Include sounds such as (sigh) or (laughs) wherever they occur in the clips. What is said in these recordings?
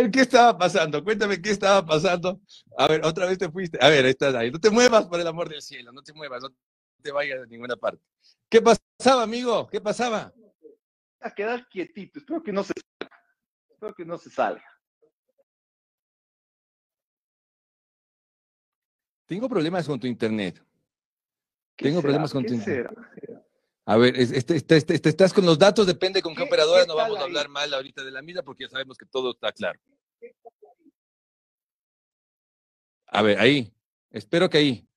Ver, ¿qué estaba pasando? Cuéntame qué estaba pasando. A ver, otra vez te fuiste. A ver, estás ahí. No te muevas por el amor del cielo, no te muevas, no te vayas a ninguna parte. ¿Qué pasaba, amigo? ¿Qué pasaba? A quedar quietito, espero que no se salga. Espero que no se salga. Tengo problemas con tu internet. Tengo problemas con tu internet. A ver, este, este, este, estás con los datos, depende con qué, operadora, no vamos a hablar mal ahorita de la misma porque ya sabemos que todo está claro. A ver, ahí. Espero que ahí.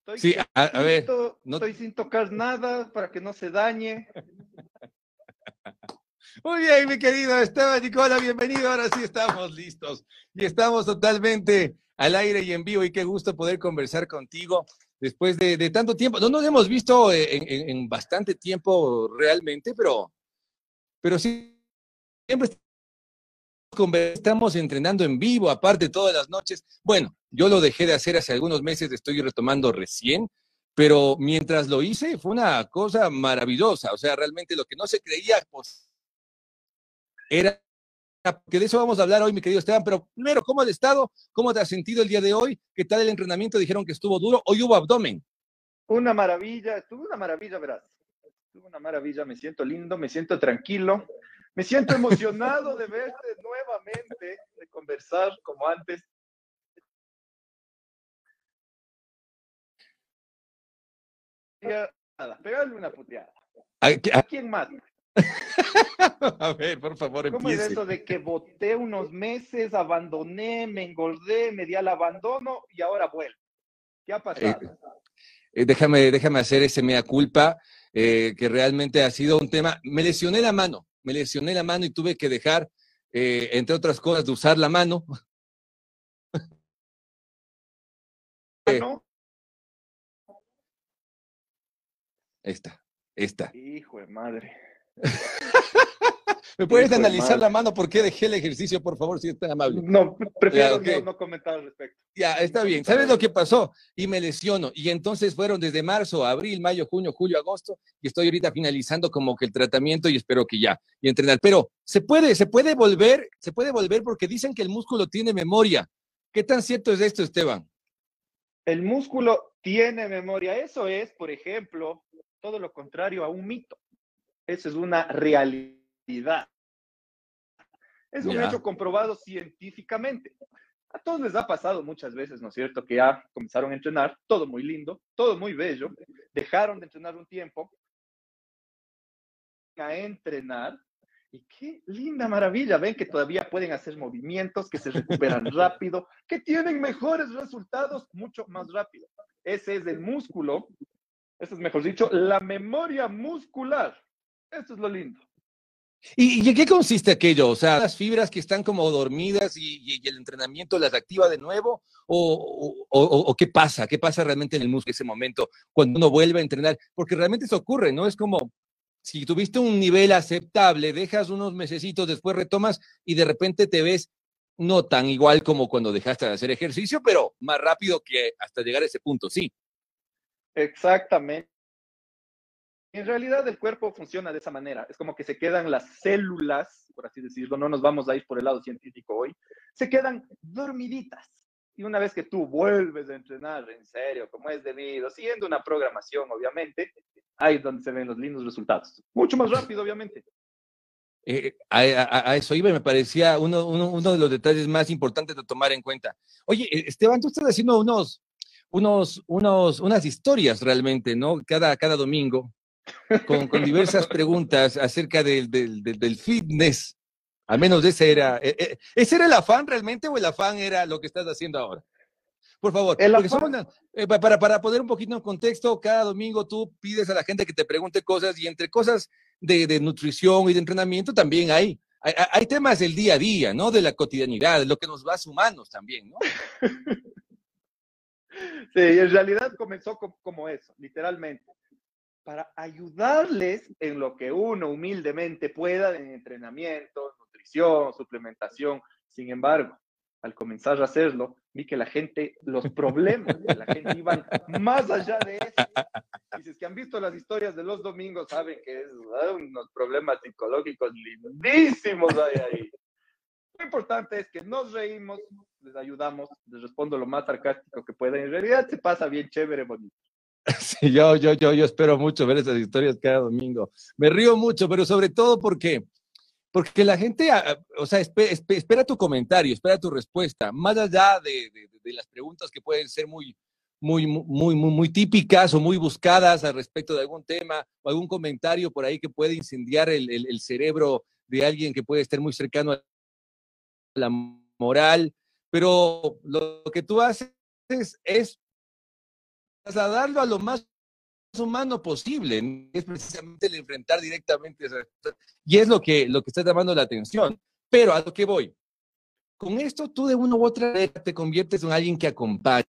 Estoy sí, a, ver. No estoy sin tocar nada para que no se dañe. (laughs) Muy bien, mi querido Esteban Nicola, bienvenido. Ahora sí estamos listos y estamos totalmente al aire y en vivo y qué gusto poder conversar contigo después de, tanto tiempo. No nos hemos visto en, bastante tiempo realmente, pero, pero siempre estamos entrenando en vivo, aparte todas las noches. Bueno, yo lo dejé de hacer hace algunos meses, estoy retomando recién, pero mientras lo hice fue una cosa maravillosa. O sea, realmente lo que no se creía pues, era que de eso vamos a hablar hoy, mi querido Esteban, pero primero, ¿cómo has estado? ¿Cómo te has sentido el día de hoy? ¿Qué tal el entrenamiento? Dijeron que estuvo duro. Hoy hubo abdomen. Una maravilla, estuvo una maravilla, verás. Estuvo una maravilla, me siento lindo, me siento tranquilo, me siento emocionado de verte nuevamente, de conversar como antes. Nada, pegarle una puteada. ¿A, quién más? (laughs) A ver, por favor, ¿Cómo es eso de que voté unos meses, abandoné, me engordé, me di al abandono y ahora vuelvo? ¿Qué ha eh, pasado? Eh, déjame, déjame hacer ese mea culpa, eh, que realmente ha sido un tema. Me lesioné la mano, me lesioné la mano y tuve que dejar, entre otras cosas, de usar la mano. (laughs) ¿No? Esta, esta. Hijo de madre. (laughs) ¿Me puedes analizar la mano por qué dejé el ejercicio, por favor, si es tan amable? No, prefiero no, comentar al respecto. Ya, está bien. ¿Sabes lo que pasó? Y me lesiono. Y entonces fueron desde marzo, abril, mayo, junio, julio, agosto, y estoy ahorita finalizando como que el tratamiento y espero que ya, y entrenar. Pero se puede, se puede volver, se puede volver porque dicen que el músculo tiene memoria. ¿Qué tan cierto es esto, Esteban? El músculo tiene memoria. Eso es, por ejemplo, todo lo contrario a un mito. Eso es una realidad. Es un hecho comprobado científicamente. A todos les ha pasado muchas veces, ¿no es cierto? Que ya comenzaron a entrenar, todo muy lindo, todo muy bello, dejaron de entrenar un tiempo a entrenar y qué linda maravilla, ven que todavía pueden hacer movimientos, que se recuperan (laughs) rápido, que tienen mejores resultados mucho más rápido. Ese es el músculo, eso es mejor dicho, la memoria muscular. Eso es lo lindo. ¿Y, en qué consiste aquello? O sea, las fibras que están como dormidas y, el entrenamiento las activa de nuevo, o, qué pasa, qué pasa realmente en el músculo en ese momento cuando uno vuelve a entrenar, porque realmente eso ocurre, ¿no? Es como si tuviste un nivel aceptable, dejas unos mesecitos, después retomas y de repente te ves no tan igual como cuando dejaste de hacer ejercicio, pero más rápido que hasta llegar a ese punto, sí. Exactamente. En realidad el cuerpo funciona de esa manera. Es como que se quedan las células, por así decirlo, no nos vamos a ir por el lado científico hoy, se quedan dormiditas. Y una vez que tú vuelves a entrenar en serio, como es debido, siguiendo una programación, obviamente, ahí es donde se ven los lindos resultados. Mucho más rápido, obviamente. Eh, a, eso iba me parecía uno, uno, de los detalles más importantes de tomar en cuenta. Oye, eh, Esteban, tú estás haciendo unos, unos, unos, unas historias realmente, ¿no? Cada, cada domingo con, diversas preguntas acerca del, del, fitness. Al menos ese era, e, e, ¿ese era el afán realmente o el afán era lo que estás haciendo ahora? Por favor, eh, para, para poner un poquito en contexto, cada domingo tú pides a la gente que te pregunte cosas y entre cosas de, de nutrición y de entrenamiento también hay, hay, hay, temas del día a día, ¿no? De la cotidianidad, de lo que nos va a humanos también, ¿no? (laughs) Sí, en realidad comenzó como eso, literalmente para ayudarles en lo que uno humildemente pueda en entrenamiento, nutrición, suplementación. Sin embargo, al comenzar a hacerlo, vi que la gente, los problemas de la gente iban más allá de eso. Y si es que han visto las historias de los domingos, saben que es unos problemas psicológicos lindísimos hay ahí. importante es que nos reímos, les ayudamos, les respondo lo más sarcástico que pueda. En realidad se pasa bien chévere, bonito. (laughs) Sí, yo, yo, yo, yo espero mucho ver esas historias cada domingo. Me río mucho, pero sobre todo porque, porque la gente, ah, ah, o sea, espera, tu comentario, espera tu respuesta, más allá de, de, las preguntas que pueden ser muy, muy, muy, muy, muy típicas o muy buscadas al respecto de algún tema o algún comentario por ahí que puede incendiar el, el, el cerebro de alguien que puede estar muy cercano a la moral, pero lo que tú haces es trasladarlo a lo más humano posible, es precisamente el enfrentar directamente y es lo que, lo que está llamando la atención. Pero a lo que voy, con esto tú de una u otra manera te conviertes en alguien que acompaña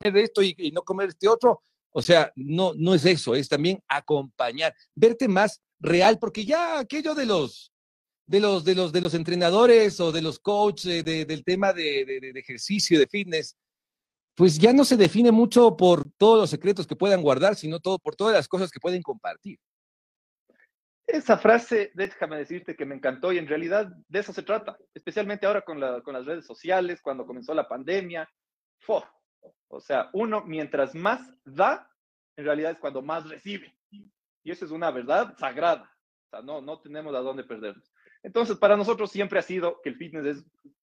de esto y, y, no comer este otro. O sea, no, no es eso, es también acompañar, verte más real, porque ya aquello de los, de los, de los, de los entrenadores o de los coaches del tema de, de, ejercicio, de fitness, pues ya no se define mucho por todos los secretos que puedan guardar, sino todo por todas las cosas que pueden compartir. Esa frase, déjame decirte que me encantó y en realidad de eso se trata, especialmente ahora con, la, con las redes sociales, cuando comenzó la pandemia. O sea, uno mientras más da, en realidad es cuando más recibe. Y eso es una verdad sagrada. O sea, no, no tenemos a dónde perdernos. Entonces, para nosotros siempre ha sido que el fitness es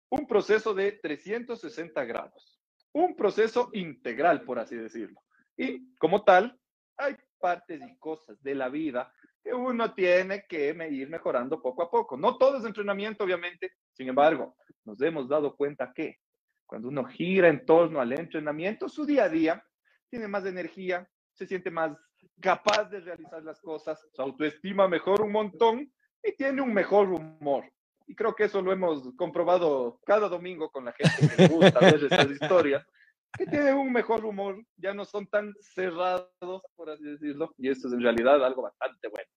un proceso de 360 grados, un proceso integral, por así decirlo. Y como tal, hay partes y cosas de la vida que uno tiene que ir mejorando poco a poco. No todo es entrenamiento, obviamente. Sin embargo, nos hemos dado cuenta que cuando uno gira en torno al entrenamiento, su día a día tiene más energía, se siente más capaz de realizar las cosas, su autoestima mejora un montón y tiene un mejor humor. Y creo que eso lo hemos comprobado cada domingo con la gente que gusta ver estas (laughs) historias, que tiene un mejor humor, ya no son tan cerrados, por así decirlo, y esto es en realidad algo bastante bueno.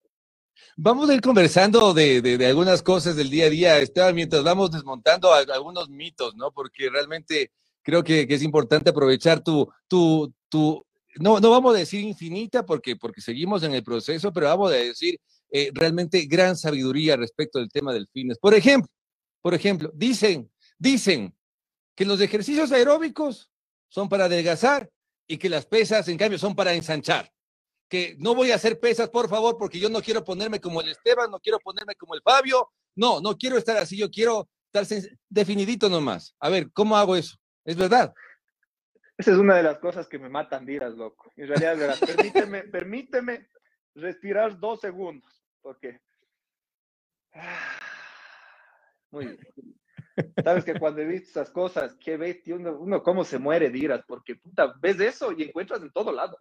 Vamos a ir conversando de, de, algunas cosas del día a día, Esteban, mientras vamos desmontando algunos mitos, ¿no? Porque realmente creo que, que es importante aprovechar tu, tu, tu, no, no vamos a decir infinita porque, porque seguimos en el proceso, pero vamos a decir eh, realmente gran sabiduría respecto del tema del fitness. Por ejemplo, por ejemplo, dicen, dicen que los ejercicios aeróbicos son para adelgazar y que las pesas, en cambio, son para ensanchar. Que no voy a hacer pesas, por favor, porque yo no quiero ponerme como el Esteban, no quiero ponerme como el Fabio. No, no quiero estar así, yo quiero estar definidito nomás. A ver, ¿cómo hago eso? ¿Es verdad? Esa es una de las cosas que me matan dirás, loco. En realidad, verdad. Permíteme, (laughs) permíteme respirar dos segundos porque... Muy bien. Sabes que cuando he visto esas cosas, qué bestia, uno, uno cómo se muere, dirás, porque puta, ves eso y encuentras en todo lado.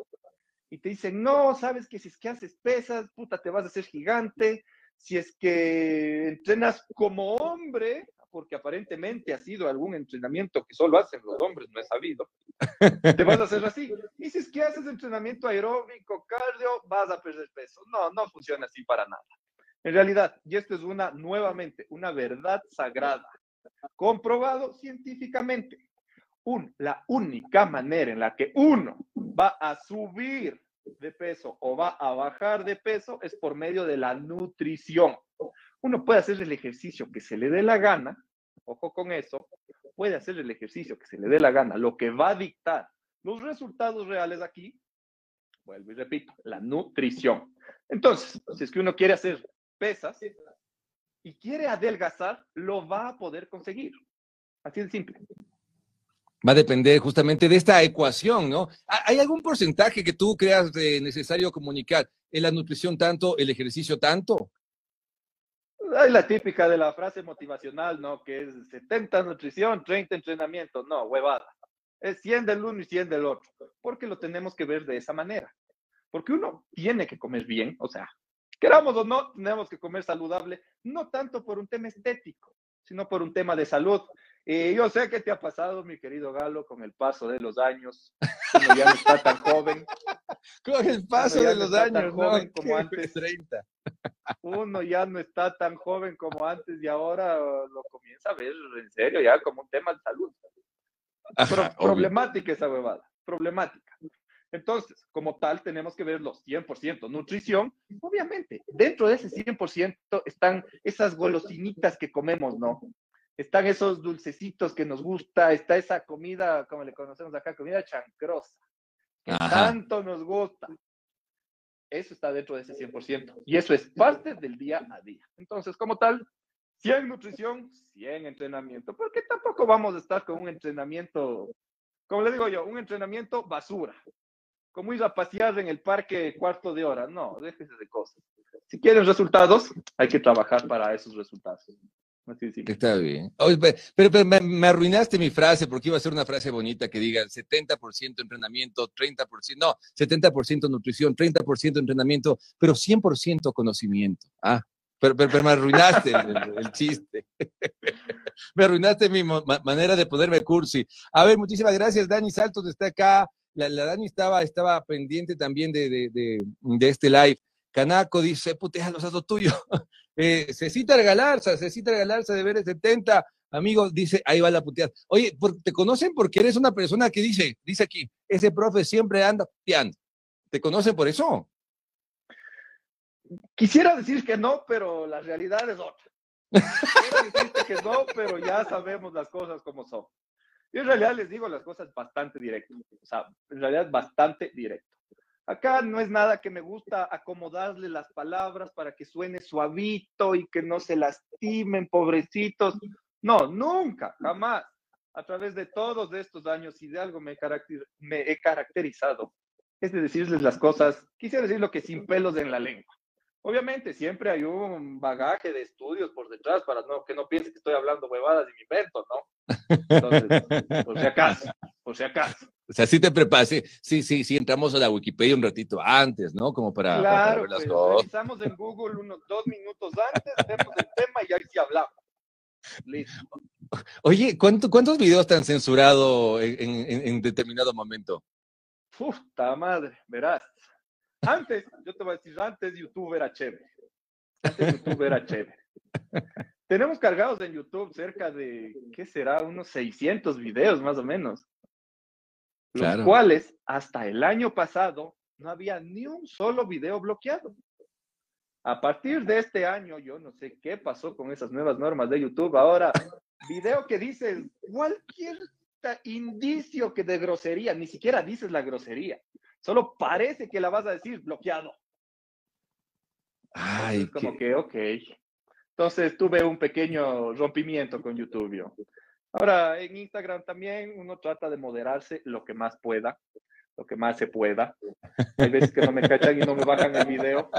Y te dicen, no, sabes que si es que haces pesas, puta, te vas a hacer gigante. Si es que entrenas como hombre, porque aparentemente ha sido algún entrenamiento que solo hacen los hombres, no he sabido, (laughs) te vas a hacer así. Y si es que haces entrenamiento aeróbico, cardio, vas a perder peso. No, no funciona así para nada. En realidad, y esto es una, nuevamente, una verdad sagrada, comprobado científicamente. Un, la única manera en la que uno va a subir de peso o va a bajar de peso es por medio de la nutrición. Uno puede hacer el ejercicio que se le dé la gana, ojo con eso, puede hacer el ejercicio que se le dé la gana, lo que va a dictar los resultados reales aquí, vuelvo y repito, la nutrición. Entonces, si es que uno quiere hacer pesas y quiere adelgazar, lo va a poder conseguir. Así de simple. Va a depender justamente de esta ecuación, ¿no? ¿Hay algún porcentaje que tú creas necesario comunicar? ¿En la nutrición tanto, el ejercicio tanto? Hay la típica de la frase motivacional, ¿no? Que es 70 nutrición, 30 entrenamiento. No, huevada. Es 100 del uno y 100 del otro. Porque lo tenemos que ver de esa manera. Porque uno tiene que comer bien, o sea, queramos o no, tenemos que comer saludable, no tanto por un tema estético, sino por un tema de salud. Y yo sé que te ha pasado, mi querido Galo, con el paso de los años. Uno ya no está tan joven. (laughs) Con el paso de los años, joven (laughs) como antes. 30. Uno ya no está tan joven como antes y ahora lo comienza a ver en serio ya como un tema de salud. problemática esa huevada, problemática. Entonces, como tal, tenemos que ver los 100%. Nutrición, obviamente, dentro de ese 100% están esas golosinitas que comemos, ¿no? Están esos dulcecitos que nos gusta, está esa comida, como le conocemos acá, comida chancrosa, que tanto nos gusta. Eso está dentro de ese 100%. Y eso es parte del día a día. Entonces, como tal, 100 nutrición, 100 entrenamiento. Porque tampoco vamos a estar con un entrenamiento, como le digo yo, un entrenamiento basura. Como ir a pasear en el parque cuarto de hora. No, déjese de cosas. Si quieren resultados, hay que trabajar para esos resultados. Está bien. pero, me, arruinaste mi frase porque iba a ser una frase bonita que diga 70% entrenamiento, 30%, no, 70% nutrición, 30% entrenamiento, pero 100% conocimiento. Ah, pero, pero, me arruinaste el, chiste. (laughs) me arruinaste mi manera de ponerme cursi. A ver, muchísimas gracias, Dani Saltos está acá. La, Dani estaba, estaba pendiente también de, de, de, de este live. Canaco dice, puteja los asos tuyos. (laughs) Eh, Cecita Galarza, Cecita Galarza de Ver 70, amigo, dice, ahí va la puteada. Oye, ¿te conocen porque eres una persona que dice, dice aquí, ese profe siempre anda puteando? ¿Te conocen por eso? Quisiera decir que no, pero la realidad es otra. Quisiera decirte que no, pero ya sabemos las cosas como son. Y en realidad les digo las cosas bastante directas. O sea, en realidad bastante directo. Acá no es nada que me gusta acomodarle las palabras para que suene suavito y que no se lastimen, pobrecitos. No, nunca, jamás. A través de todos estos años y de algo me, he caracterizado, es de decirles las cosas, quisiera decir lo que sin pelos en la lengua. Obviamente, siempre hay un bagaje de estudios por detrás para no, que no piense que estoy hablando huevadas y me invento, ¿no? Entonces, por si acaso, por si acaso. O sea, sí te preparas, sí, sí, sí, entramos a la Wikipedia un ratito antes, ¿no? Como para, claro, ver las pues, cosas. revisamos en Google unos dos minutos antes, vemos el tema y ahí sí hablamos. Listo. Oye, ¿cuántos videos te han censurado en, en determinado momento? Puta madre, verás. Antes, yo te voy a decir, antes YouTube era chévere. Antes YouTube era chévere. (laughs) Tenemos cargados en YouTube cerca de, ¿qué será? Unos 600 videos más o menos. Los cuales hasta el año pasado no había ni un solo video bloqueado. A partir de este año, yo no sé qué pasó con esas nuevas normas de YouTube. Ahora, video que dices cualquier indicio que de grosería, ni siquiera dices la grosería. Solo parece que la vas a decir bloqueado. Ay, como que, ok. Entonces tuve un pequeño rompimiento con YouTube. Ahora, en Instagram también uno trata de moderarse lo que más pueda, lo que más se pueda. Hay veces que no me cachan y no me bajan el video,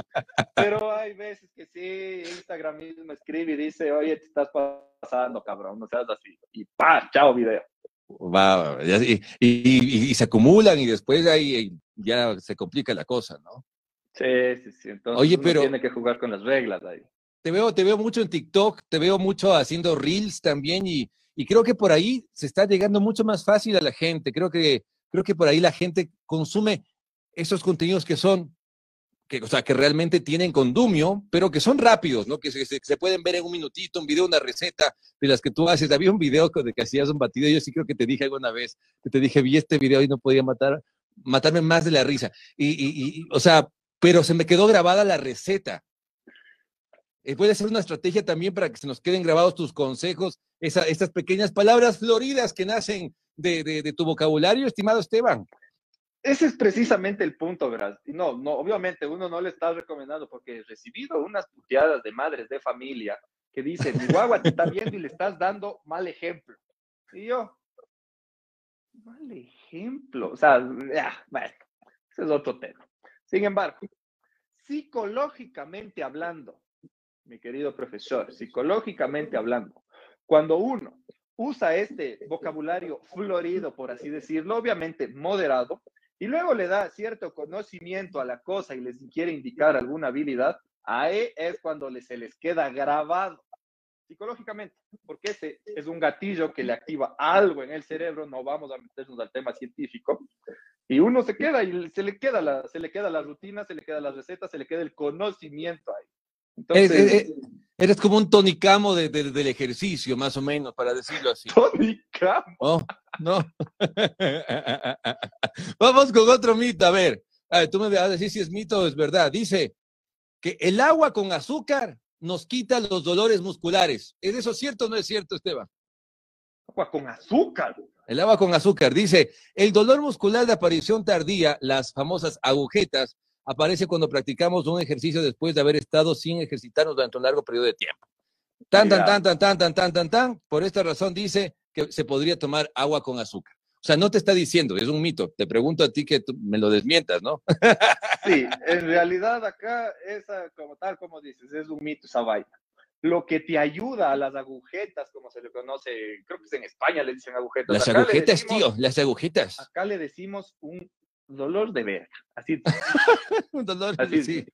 pero hay veces que sí, Instagram mismo escribe y dice, oye, te estás pasando, cabrón, no seas así. Y pa, chao video. Va, y, y, se acumulan y después ahí ya se complica la cosa, ¿no? Sí, sí, sí. Entonces Oye, pero tiene que jugar con las reglas ahí. Te veo, te veo mucho en TikTok, te veo mucho haciendo reels también y, y creo que por ahí se está llegando mucho más fácil a la gente. Creo que, creo que por ahí la gente consume esos contenidos que son o sea, que realmente tienen condumio, pero que son rápidos, ¿no? Que se, pueden ver en un minutito, un video, una receta de las que tú haces. Había un video de que hacías un batido, yo sí creo que te dije alguna vez, que te dije, vi este video y no podía matar, matarme más de la risa. Y, o sea, pero se me quedó grabada la receta. Eh, puede ser una estrategia también para que se nos queden grabados tus consejos, esa, estas pequeñas palabras floridas que nacen de, de, de tu vocabulario, estimado Esteban. Ese es precisamente el punto, ¿verdad? No, no, obviamente uno no le está recomendando porque he recibido unas puteadas de madres de familia que dicen, mi guagua te está viendo y le estás dando mal ejemplo. Y yo, mal ejemplo, o sea, ya, bueno, ese es otro tema. Sin embargo, psicológicamente hablando, mi querido profesor, psicológicamente hablando, cuando uno usa este vocabulario florido, por así decirlo, obviamente moderado, y luego le da cierto conocimiento a la cosa y les quiere indicar alguna habilidad, ahí es cuando se les queda grabado psicológicamente, porque ese es un gatillo que le activa algo en el cerebro, no vamos a meternos al tema científico, y uno se queda y se le queda la, se le queda la rutina, se le queda la receta, se le queda el conocimiento ahí. Entonces, eres como un tonicamo de, del ejercicio, más o menos, para decirlo así. Tonicamo. Oh, no. Vamos con otro mito. A ver, tú me vas a decir si es mito o es verdad. Dice que el agua con azúcar nos quita los dolores musculares. ¿Es eso cierto o no es cierto, Esteban? Agua con azúcar. El agua con azúcar. Dice, el dolor muscular de aparición tardía, las famosas agujetas, aparece cuando practicamos un ejercicio después de haber estado sin ejercitarnos durante un largo periodo de tiempo. Tan, tan, tan, tan, tan, tan, tan, tan, tan. Por esta razón dice que se podría tomar agua con azúcar. O sea, no te está diciendo, es un mito. Te pregunto a ti que me lo desmientas, ¿no? (laughs) Sí, en realidad acá, esa, como tal como dices, es un mito esa vaina. Lo que te ayuda a las agujetas, como se le conoce, creo que es en España le dicen agujetas. Las agujetas, tío, las agujetas. Acá le decimos un dolor de verga. Así. (laughs) un dolor, así, sí.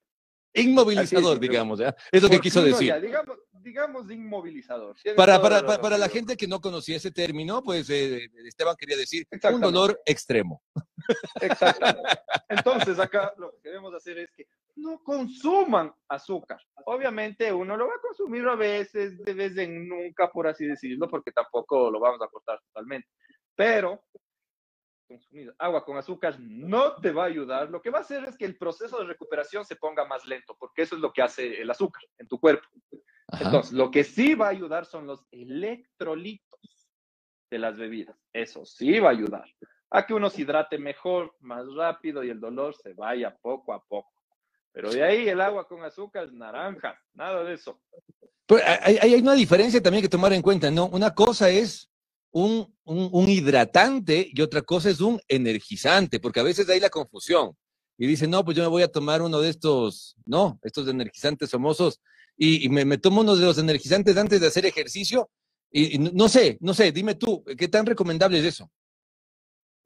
Inmovilizador, digamos, ¿ya? Es lo que quiso decir. digamos, digamos inmovilizador. Para, para, para, la gente que no conocía ese término, pues eh, Esteban quería decir un dolor extremo. Exactamente. Entonces, acá lo que queremos hacer es que no consuman azúcar. Obviamente uno lo va a consumir a veces, de vez en nunca, por así decirlo, porque tampoco lo vamos a cortar totalmente. Pero consumir agua con azúcar no te va a ayudar. Lo que va a hacer es que el proceso de recuperación se ponga más lento, porque eso es lo que hace el azúcar en tu cuerpo. Entonces, lo que sí va a ayudar son los electrolitos de las bebidas. Eso sí va a ayudar a que uno se hidrate mejor, más rápido y el dolor se vaya poco a poco. Pero de ahí el agua con azúcar, naranja, nada de eso. Pero hay, hay, una diferencia también que tomar en cuenta, ¿no? Una cosa es un, un, hidratante y otra cosa es un energizante, porque a veces hay la confusión. Y dicen, no, pues yo me voy a tomar uno de estos, no, estos energizantes famosos, y, me, tomo uno de los energizantes antes de hacer ejercicio. Y, no sé, no sé, dime tú, ¿qué tan recomendable es eso?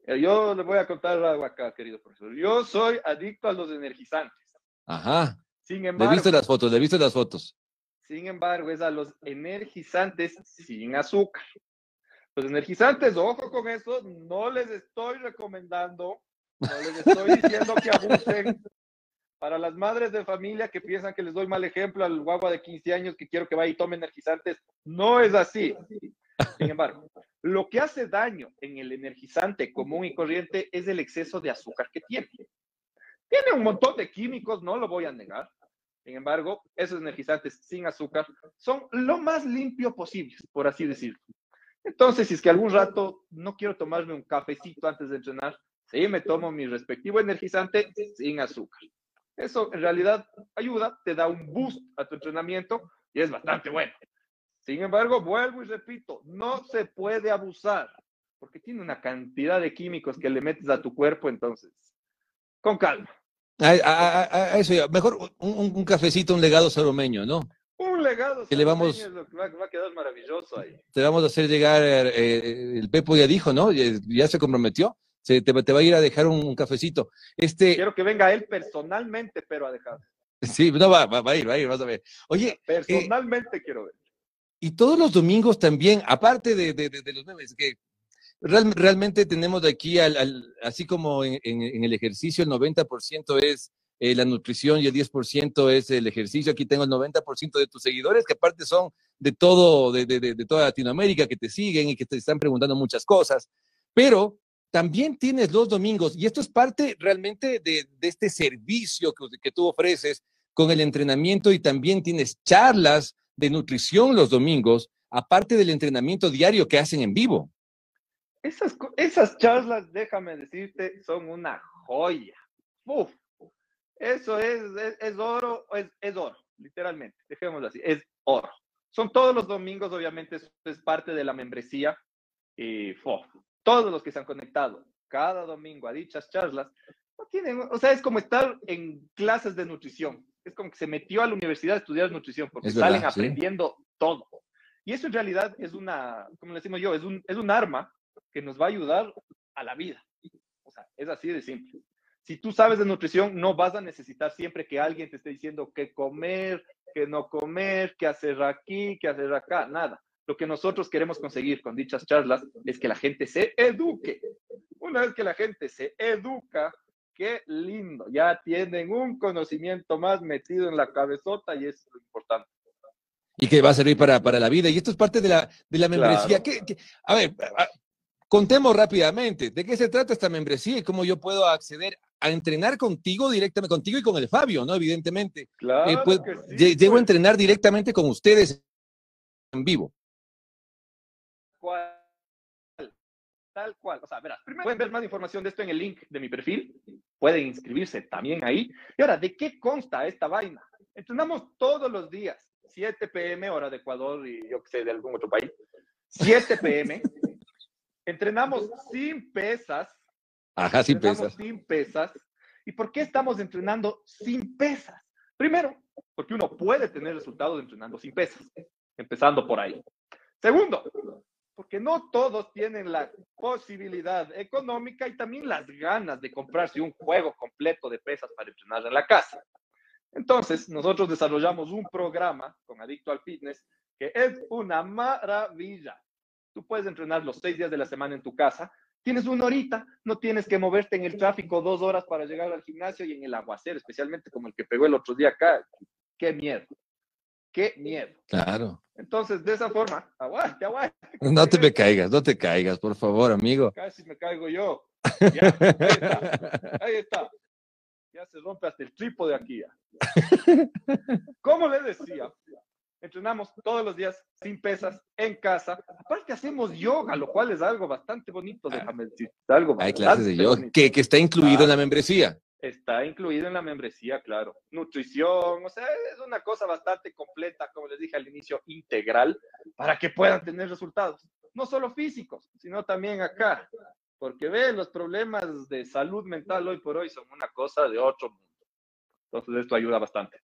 Eh, yo le voy a contar algo acá, querido profesor. Yo soy adicto a los energizantes. Ajá. Sin embargo. Le he visto las fotos, le he visto las fotos. Sin embargo, es a los energizantes sin azúcar. Los energizantes, ojo con eso, no les estoy recomendando, no les estoy diciendo que abusen. Para las madres de familia que piensan que les doy mal ejemplo al guagua de 15 años que quiero que vaya y tome energizantes, no es así. Sin embargo, lo que hace daño en el energizante común y corriente es el exceso de azúcar que tiene. Tiene un montón de químicos, no lo voy a negar. Sin embargo, esos energizantes sin azúcar son lo más limpio posible, por así decirlo. Entonces, si es que algún rato no quiero tomarme un cafecito antes de entrenar, sí me tomo mi respectivo energizante sin azúcar. Eso en realidad ayuda, te da un boost a tu entrenamiento y es bastante bueno. Sin embargo, vuelvo y repito, no se puede abusar porque tiene una cantidad de químicos que le metes a tu cuerpo, entonces, con calma. A, eso ya, mejor un, cafecito, un legado saromeño, ¿no? Un legado que le vamos, va, a quedar maravilloso ahí. Te vamos a hacer llegar, eh, el Pepo ya dijo, ¿no? Ya, se comprometió. Se, te, va a ir a dejar un, cafecito. Este, Quiero que venga él personalmente, pero a dejar. (laughs) Sí, no, va, va, a ir, va a ir, vas a ver. Oye. Eh, personalmente quiero ver. Y todos los domingos también, aparte de, de, de, los memes, que realmente tenemos de aquí, al, así como en, en, el ejercicio, el 90% es eh, la nutrición y el 10% es el ejercicio. Aquí tengo el 90% de tus seguidores, que aparte son de todo, de, de, de, toda Latinoamérica, que te siguen y que te están preguntando muchas cosas. Pero también tienes los domingos, y esto es parte realmente de, este servicio que, que tú ofreces con el entrenamiento y también tienes charlas de nutrición los domingos, aparte del entrenamiento diario que hacen en vivo. Esas, esas charlas, déjame decirte, son una joya. Uf, eso es, es, oro, es, es, oro, literalmente, dejémoslo así, es oro. Son todos los domingos, obviamente, es, parte de la membresía. Y todos los que se han conectado cada domingo a dichas charlas, no tienen, o sea, es como estar en clases de nutrición. Es como que se metió a la universidad a estudiar nutrición, porque salen aprendiendo todo. Y eso en realidad es una, como le decimos yo, es un, es un arma que nos va a ayudar a la vida. O sea, es así de simple. Si tú sabes de nutrición, no vas a necesitar siempre que alguien te esté diciendo qué comer, qué no comer, qué hacer aquí, qué hacer acá, nada. Lo que nosotros queremos conseguir con dichas charlas es que la gente se eduque. Una vez que la gente se educa, qué lindo, ya tienen un conocimiento más metido en la cabezota y eso es lo importante. Y que va a servir para, para la vida. Y esto es parte de la, de la membresía. a ver, contemos rápidamente, ¿de qué se trata esta membresía y cómo yo puedo acceder a entrenar contigo directamente, contigo y con el Fabio, ¿no? Evidentemente. Claro. Eh, pues, que sí, lle- llego a pues. entrenar directamente con ustedes en vivo. cual. Tal cual. O sea, verás, primero pueden ver más información de esto en el link de mi perfil. Pueden inscribirse también ahí. Y ahora, ¿de qué consta esta vaina? Entrenamos todos los días, 7 pm, hora de Ecuador y yo que sé, de algún otro país. 7 pm. (laughs) Entrenamos sin pesas. Ajá, sin pesas. sin pesas. ¿Y por qué estamos entrenando sin pesas? Primero, porque uno puede tener resultados entrenando sin pesas, empezando por ahí. Segundo, porque no todos tienen la posibilidad económica y también las ganas de comprarse un juego completo de pesas para entrenar en la casa. Entonces, nosotros desarrollamos un programa con Adicto al Fitness que es una maravilla. Tú puedes entrenar los seis días de la semana en tu casa. Tienes una horita, no tienes que moverte en el tráfico dos horas para llegar al gimnasio y en el aguacero, especialmente como el que pegó el otro día acá. ¡Qué miedo! ¡Qué miedo! Claro. Entonces, de esa forma, aguante, aguante. No te me caigas, no te caigas, por favor, amigo. Casi me caigo yo. (laughs) Ya, ahí está. Ahí está. Ya se rompe hasta el trípode aquí. ya. (laughs) Como le decía, entrenamos todos los días sin pesas en casa. Aparte hacemos yoga, lo cual es algo bastante bonito, déjame decir. Algo Hay clases de yoga que, que está incluido en la membresía. Está incluido en la membresía, claro. Nutrición, o sea, es una cosa bastante completa, como les dije al inicio, integral, para que puedan tener resultados. No solo físicos, sino también acá. Porque ve, los problemas de salud mental hoy por hoy son una cosa de otro mundo. Entonces esto ayuda bastante.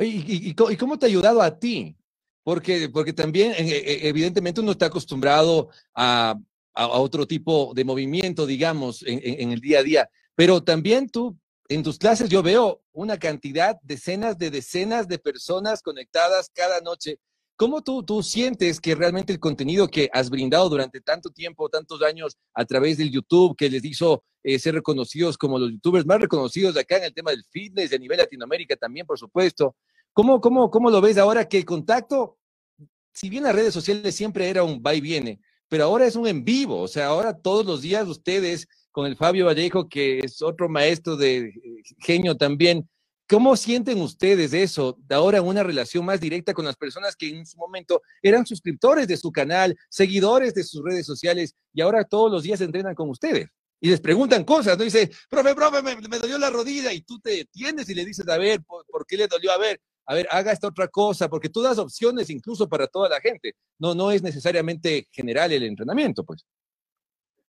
¿Y, cómo te ha ayudado a ti? Porque, porque también, eh, eh, evidentemente, uno está acostumbrado a, a- otro tipo de movimiento, digamos, en el día a día. Pero también tú, en tus clases, yo veo una cantidad, decenas de decenas de personas conectadas cada noche. ¿Cómo tú, tú sientes que realmente el contenido que has brindado durante tanto tiempo, tantos años a través del YouTube, que les hizo eh, ser reconocidos como los youtubers más reconocidos acá en el tema del fitness, a nivel Latinoamérica también, por supuesto, ¿Cómo, cómo, ¿Cómo lo ves ahora que el contacto, si bien las redes sociales siempre era un va y viene, pero ahora es un en vivo, o sea, ahora todos los días ustedes con el Fabio Vallejo, que es otro maestro de eh, genio también, ¿cómo sienten ustedes eso, de ahora una relación más directa con las personas que en su momento eran suscriptores de su canal, seguidores de sus redes sociales y ahora todos los días entrenan con ustedes? Y les preguntan cosas, ¿no? Dice, profe, profe, me, me dolió la rodilla y tú te detienes y le dices, a ver, ¿por, por qué le dolió? A ver, a ver, haga esta otra cosa, porque tú das opciones incluso para toda la gente. No, no es necesariamente general el entrenamiento, pues.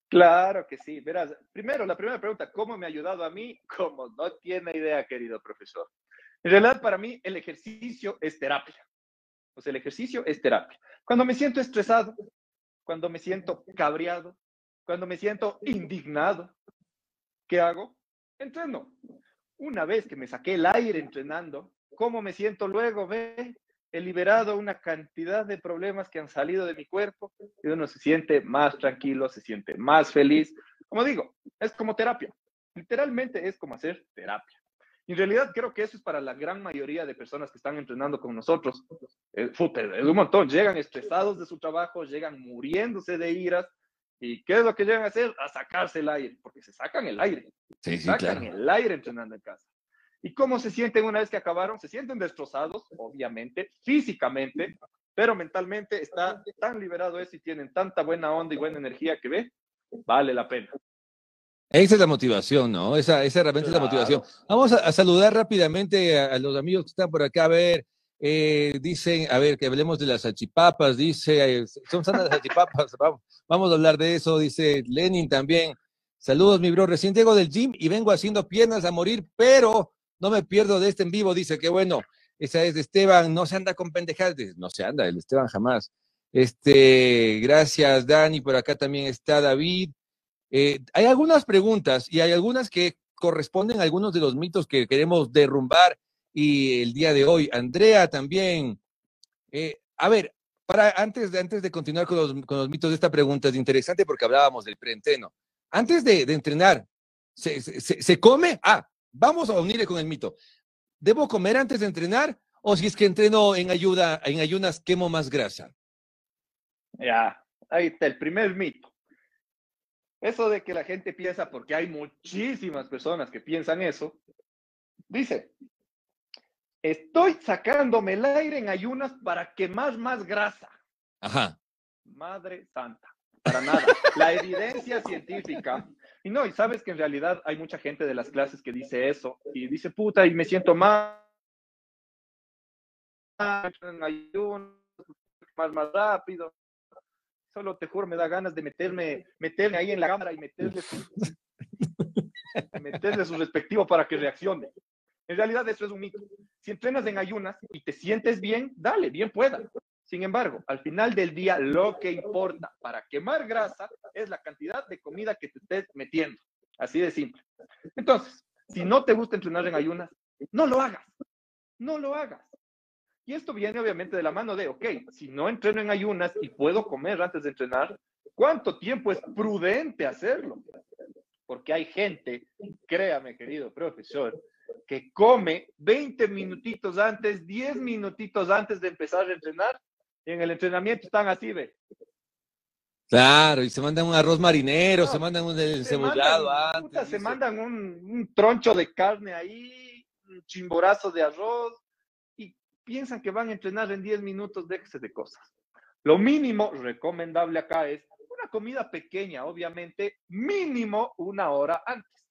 Claro que sí. Verás, primero, la primera pregunta, ¿cómo me ha ayudado a mí? (laughs) Como no tiene idea, querido profesor. En realidad, para mí, el ejercicio es terapia. O sea, el ejercicio es terapia. Cuando me siento estresado, cuando me siento cabreado, cuando me siento indignado, ¿qué hago? Entreno. Una vez que me saqué el aire entrenando, ¿cómo me siento luego? Ve, he liberado una cantidad de problemas que han salido de mi cuerpo y uno se siente más tranquilo, se siente más feliz. Como digo, es como terapia. Literalmente es como hacer terapia. En realidad creo que eso es para la gran mayoría de personas que están entrenando con nosotros. Eh, puta, es un montón. Llegan estresados de su trabajo, llegan muriéndose de iras. ¿Y qué es lo que llegan a hacer? A sacarse el aire, porque se sacan el aire. Sí, sí, sacan claro. el aire entrenando en casa. ¿Y cómo se sienten una vez que acabaron? Se sienten destrozados, obviamente, físicamente, pero mentalmente está tan liberado eso y tienen tanta buena onda y buena energía que ve, vale la pena. Esa es la motivación, ¿no? Esa, esa realmente es la motivación. Vamos a, a saludar rápidamente a, a, los amigos que están por acá. A ver, eh, dicen, a ver, que hablemos de las salchipapas. Dice, eh, son sanas las salchipapas. (laughs) vamos, vamos a hablar de eso. Dice Lenin también. Saludos, mi bro. Recién llego del gym y vengo haciendo piernas a morir, pero no me pierdo de este en vivo. Dice que bueno, esa es de Esteban. No se anda con pendejadas. No se anda, el Esteban jamás. Este, gracias, Dani. Por acá también está David. Eh, hay algunas preguntas y hay algunas que corresponden a algunos de los mitos que queremos derrumbar y el día de hoy. Andrea también. Eh, a ver, para, antes, de, antes de continuar con los, con los mitos, esta pregunta es interesante porque hablábamos del preentreno. Antes de, de entrenar, ¿se, se, ¿se, come? Ah, vamos a unirle con el mito. ¿Debo comer antes de entrenar? O si es que entreno en ayuda, en ayunas, quemo más grasa. Ya, ahí está el primer mito Eso de que la gente piensa, porque hay muchísimas personas que piensan eso, dice, estoy sacándome el aire en ayunas para quemar más grasa. Ajá. Madre santa, para nada. La evidencia científica. Y no, y sabes que en realidad hay mucha gente de las clases que dice eso y dice, puta, y me siento mal, en ayunas, más, más rápido. Solo te juro, me da ganas de meterme, meterme ahí en la cámara y meterle su, meterle su respectivo para que reaccione. En realidad eso es un mito. Si entrenas en ayunas y te sientes bien, dale, bien pueda. Sin embargo, al final del día, lo que importa para quemar grasa es la cantidad de comida que te estés metiendo. Así de simple. Entonces, si no te gusta entrenar en ayunas, no lo hagas. No lo hagas. Y esto viene obviamente de la mano de, ok, si no entreno en ayunas y puedo comer antes de entrenar, ¿cuánto tiempo es prudente hacerlo? Porque hay gente, créame querido profesor, que come 20 minutitos antes, 10 minutitos antes de empezar a entrenar y en el entrenamiento están así, ve. Claro, y se mandan un arroz marinero, se mandan un cebollado antes. se mandan un, un, troncho de carne ahí, un chimborazo de arroz, y piensan que van a entrenar en 10 minutos, déjese de cosas. Lo mínimo recomendable acá es una comida pequeña, obviamente, mínimo una hora antes.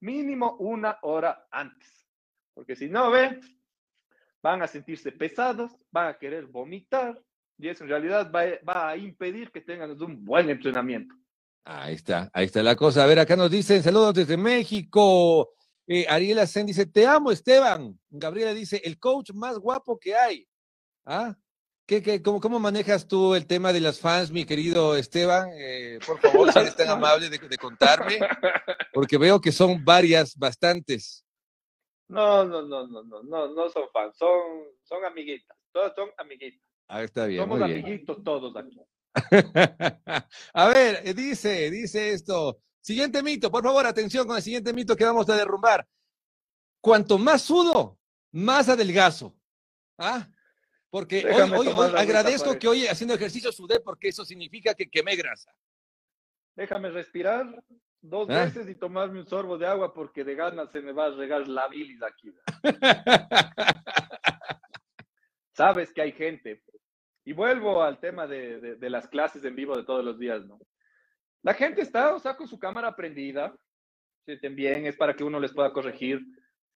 Mínimo una hora antes. Porque si no, ven, van a sentirse pesados, van a querer vomitar y eso en realidad va, a impedir que tengan un buen entrenamiento. Ahí está, ahí está la cosa. A ver, acá nos dicen saludos desde México. Eh, Ariela Sen dice, te amo, Esteban. Gabriela dice, el coach más guapo que hay. ¿Ah? ¿Qué, qué, cómo, cómo, manejas tú el tema de las fans, mi querido Esteban? Eh, por (laughs) favor, si eres tan amable de, de, contarme, porque veo que son varias, bastantes. No, no, no, no, no, no, no son fans, son, son amiguitas, todos son amiguitas. Ah, está bien. Somos amiguitos todos aquí. (laughs) a ver, eh, dice, dice esto. Siguiente mito, por favor, atención con el siguiente mito que vamos a derrumbar. Cuanto más sudo, más adelgazo. ¿Ah? Porque hoy, hoy, agradezco que hoy haciendo ejercicio sudé porque eso significa que quemé grasa. Déjame respirar dos ¿Ah? veces y tomarme un sorbo de agua porque de ganas se me va a regar la bilis aquí. (laughs) Sabes que hay gente. Y vuelvo al tema de, de, las clases en vivo de todos los días, ¿no? La gente está, o sea, con su cámara prendida, sienten bien, es para que uno les pueda corregir.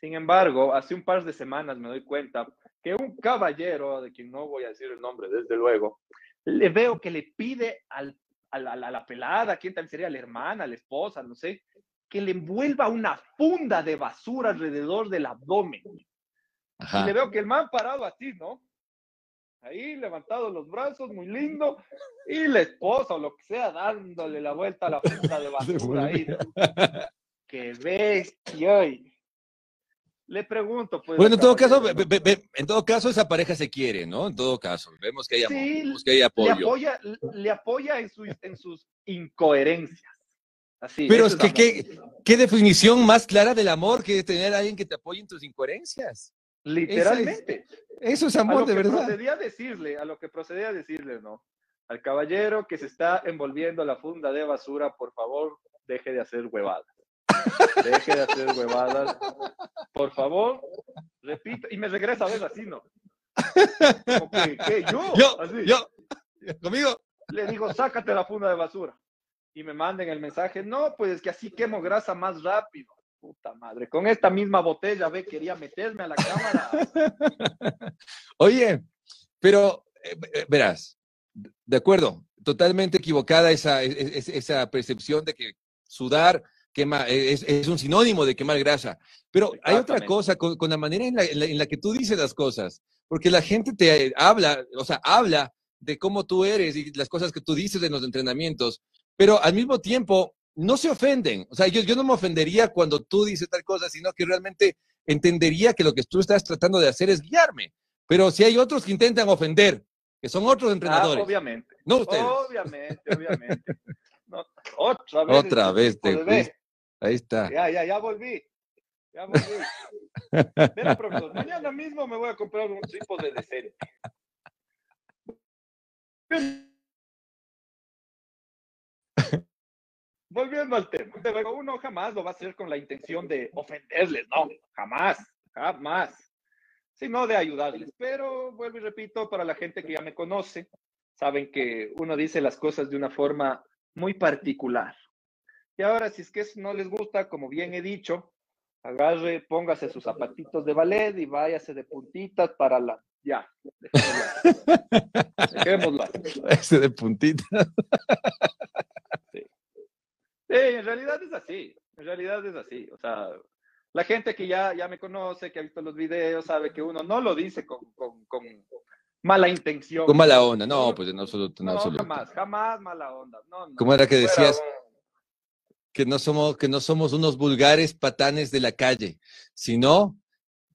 Sin embargo, hace un par de semanas me doy cuenta que un caballero, de quien no voy a decir el nombre, desde luego, le veo que le pide al a la, a la pelada, quién tal sería la hermana, la esposa, no sé, que le envuelva una funda de basura alrededor del abdomen. Y le veo que el man parado así, ¿no? Ahí levantado los brazos, muy lindo, y la esposa o lo que sea dándole la vuelta a la funda de (laughs) basura ahí. ¡Qué bestia! Le pregunto, pues. Bueno, en todo caso, en todo caso, esa pareja se quiere, ¿no? En todo caso, vemos que hay amor, que hay apoyo. Le apoya, le apoya en, en sus incoherencias. Así, Pero es que, ¿qué, ¿qué, definición más clara del amor que tener a alguien que te apoye en tus incoherencias? Literalmente. eso es amor de verdad. Procedía a decirle, a lo que procedía a decirle, ¿no? Al caballero que se está envolviendo la funda de basura, por favor, deje de hacer huevadas. Deje de hacer huevadas. Por favor, repita. Y me regresa a ver así, ¿no? ¿qué? ¿Yo? Yo, yo, conmigo. Le digo, sácate la funda de basura. Y me manden el mensaje, no, pues es que así quemo grasa más rápido. Puta madre, con esta misma botella, ve, quería meterme a la cámara. Oye, pero eh, eh, verás, de acuerdo, totalmente equivocada esa, esa percepción de que sudar quema, e, es, es, un sinónimo de quemar grasa. Pero hay otra cosa con, con la manera en la, en la, que tú dices las cosas, porque la gente te habla, o sea, habla de cómo tú eres y las cosas que tú dices en los entrenamientos, pero al mismo tiempo no se ofenden. O sea, yo, yo no me ofendería cuando tú dices tal cosa, sino que realmente entendería que lo que tú estás tratando de hacer es guiarme. Pero si hay otros que intentan ofender, que son otros ah, entrenadores. Ah, obviamente. No ustedes. Obviamente, obviamente. No, otra vez. Otra vez te Ahí está. Ya, ya, ya volví. Ya volví. Mira, profesor, mañana mismo me voy a comprar un tipo de decente. volviendo al tema, uno jamás lo va a hacer con la intención de ofenderles, no, jamás, jamás, sino de ayudarles. Pero vuelvo y repito, para la gente que ya me conoce, saben que uno dice las cosas de una forma muy particular. Y ahora, si es que eso no les gusta, como bien he dicho, agarre, póngase sus zapatitos de ballet y váyase de puntitas para la... Ya, dejémoslo. Ese de puntitas. Sí, en realidad es así, en realidad es así. O sea, la gente que ya, ya me conoce, que ha visto los videos, sabe que uno no lo dice con, con, con mala intención. Con mala onda, no, pues en absoluto, no, absoluto. jamás, jamás mala onda. No, no. ¿Cómo era que decías? Que no, somos, que no somos unos vulgares patanes de la calle, sino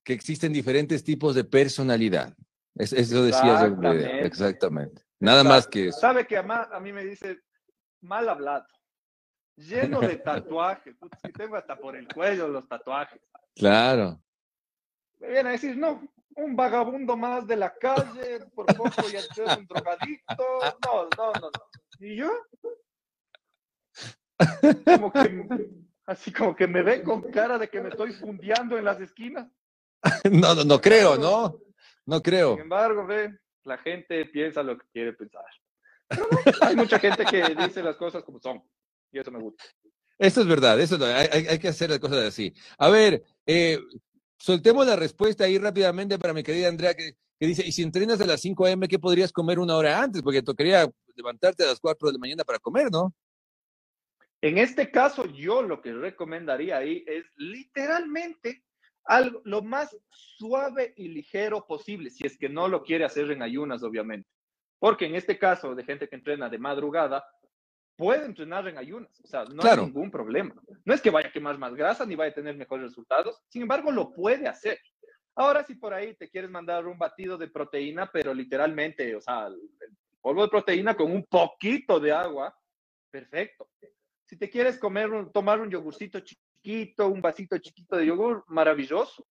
que existen diferentes tipos de personalidad. eso decías exactamente. exactamente. Nada más que eso. Sabe que a, a mí me dice mal hablado lleno de tatuajes. tengo hasta por el cuello los tatuajes. Claro. Me viene a decir, no, un vagabundo más de la calle, por poco ya (laughs) es un drogadicto. No, no, no, no. ¿Y yo? Como que, así como que me ve con cara de que me estoy fundeando en las esquinas. (laughs) No, no, no creo, ¿no? No creo. Sin embargo, ve, la gente piensa lo que quiere pensar. hay mucha gente que dice las cosas como son y eso me gusta. Eso es verdad, eso hay, hay, que hacer las cosas así. A ver, eh, soltemos la respuesta ahí rápidamente para mi querida Andrea, que, dice, y si entrenas a las 5 a.m., ¿qué podrías comer una hora antes? Porque tocaría levantarte a las 4 de la mañana para comer, ¿no? En este caso, yo lo que recomendaría ahí es literalmente algo lo más suave y ligero posible, si es que no lo quiere hacer en ayunas, obviamente. Porque en este caso de gente que entrena de madrugada, puede entrenar en ayunas, o sea, no hay ningún problema. No es que vaya a quemar más grasa ni vaya a tener mejores resultados, sin embargo, lo puede hacer. Ahora, si por ahí te quieres mandar un batido de proteína, pero literalmente, o sea, el polvo de proteína con un poquito de agua, perfecto. Si te quieres comer, tomar un yogurcito chiquito, un vasito chiquito de yogur, maravilloso.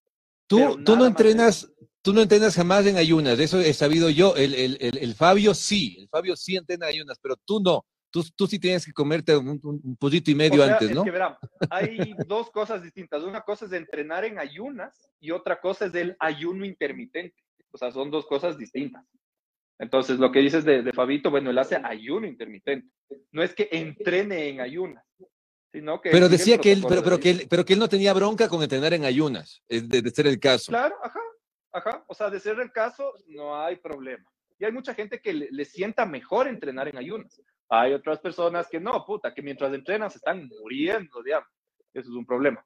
Tú, tú no entrenas, tú no entrenas jamás en ayunas, eso he sabido yo. El, el, el, el Fabio sí, el Fabio sí entrena en ayunas, pero tú no. Tú, sí tienes que comerte un, un poquito y medio antes, ¿no? Es que verán, hay dos cosas distintas. Una cosa es entrenar en ayunas y otra cosa es el ayuno intermitente. O sea, son dos cosas distintas. Entonces, lo que dices de, de Fabito, bueno, él hace ayuno intermitente. No es que entrene en ayunas, sino que... Pero decía que él, pero, pero, que él, pero que él no tenía bronca con entrenar en ayunas, de, de ser el caso. Claro, ajá, ajá. O sea, de ser el caso, no hay problema. Y hay mucha gente que le, le sienta mejor entrenar en ayunas. Hay otras personas que no, puta, que mientras entrenan se están muriendo, digamos. Eso es un problema.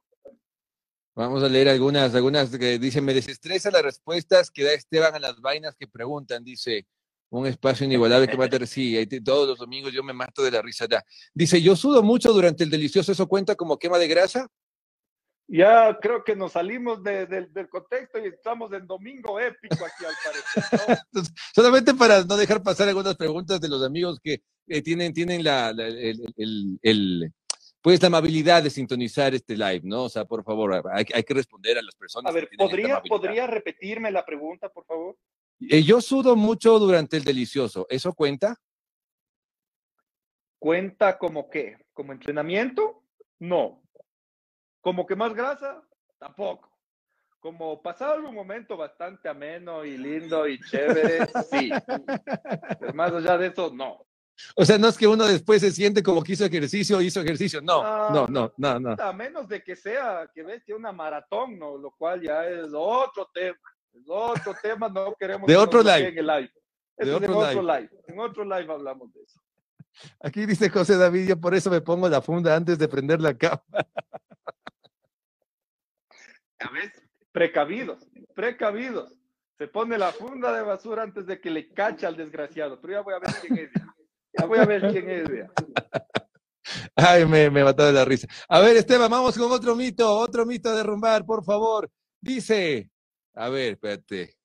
Vamos a leer algunas, algunas que dicen, me desestresa las respuestas que da Esteban a las vainas que preguntan. Dice, un espacio inigualable que matar. Sí, todos los domingos yo me mato de la risa ya. Dice, yo sudo mucho durante el delicioso, ¿eso cuenta como quema de grasa? Ya creo que nos salimos del contexto y estamos en domingo épico aquí al parecer. (laughs) Solamente para no dejar pasar algunas preguntas de los amigos que eh, tienen, tienen la, el, pues la amabilidad de sintonizar este live, ¿no? O sea, por favor, hay, que responder a las personas. A ver, ¿podría, ¿podría repetirme la pregunta, por favor? Eh, yo sudo mucho durante el delicioso, ¿eso cuenta? ¿Cuenta como qué? ¿Como entrenamiento? No. ¿Como que más grasa? Tampoco. Como pasar un momento bastante ameno y lindo y chévere, sí. Pero más allá de eso, no. O sea, no es que uno después se siente como que hizo ejercicio, hizo ejercicio. No, no, no, no, no. A menos de que sea, que ves, una maratón, ¿no? Lo cual ya es otro tema. Otro tema, no queremos. De otro live. En live. de otro, en otro live. En otro live hablamos de eso. (laughs) Aquí dice José David, yo por eso me pongo la funda antes de prender la cámara. A ver, precavidos, precavidos. Se pone la funda de basura antes de que le cache al desgraciado. Pero ya voy a ver quién es. Ya voy a ver quién es. (laughs) Ay, me, me mató de la risa. A ver, Esteban, vamos con otro mito, otro mito a derrumbar, por favor. Dice, a ver, espérate.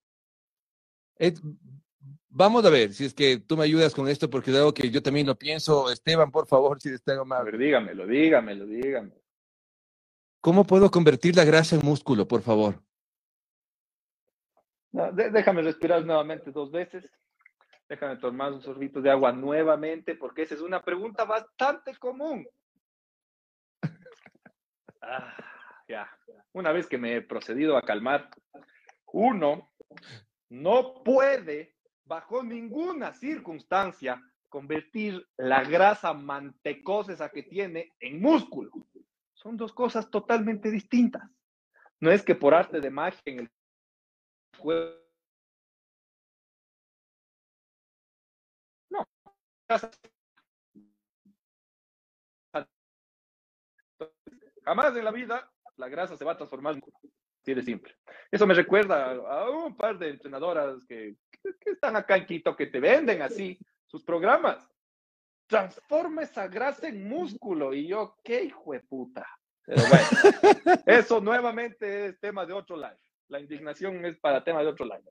vamos a ver si es que tú me ayudas con esto, porque algo que yo también lo pienso. Esteban, por favor, si está mal. A ver, dígamelo, dígamelo, dígamelo. ¿Cómo puedo convertir la grasa en músculo, por favor? déjame respirar nuevamente dos veces. Déjame tomar un sorbito de agua nuevamente, porque esa es una pregunta bastante común. Ah, ya. Una vez que me he procedido a calmar, uno no puede, bajo ninguna circunstancia, convertir la grasa mantecosa esa que tiene en músculo. Son dos cosas totalmente distintas. No es que por arte de magia en el No. Jamás en la vida la grasa se va a transformar en Así de simple. Eso me recuerda a un par de entrenadoras que, que, están acá en Quito que te venden así sus programas. Transforma esa grasa en músculo. Y yo, qué hijo de puta. Pero bueno, eso nuevamente es tema de otro live. La indignación es para tema de otro live.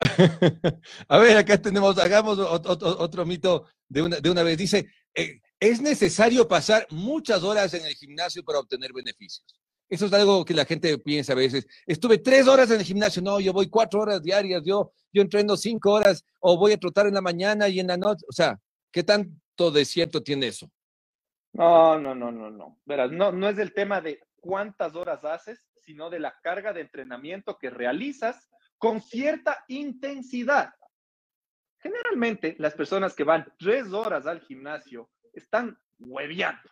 (laughs) a ver, acá tenemos, hagamos otro, otro mito de una, de una vez. Dice, eh, es necesario pasar muchas horas en el gimnasio para obtener beneficios. Eso es algo que la gente piensa a veces. Estuve tres horas en el gimnasio, no, yo voy cuatro horas diarias, yo, yo entreno cinco horas o voy a trotar en la mañana y en la noche. O sea, ¿qué tanto de cierto tiene eso? No, no, no, no, no. Verás, no, no es el tema de cuántas horas haces, sino de la carga de entrenamiento que realizas con cierta intensidad. Generalmente, las personas que van tres horas al gimnasio están hueveando.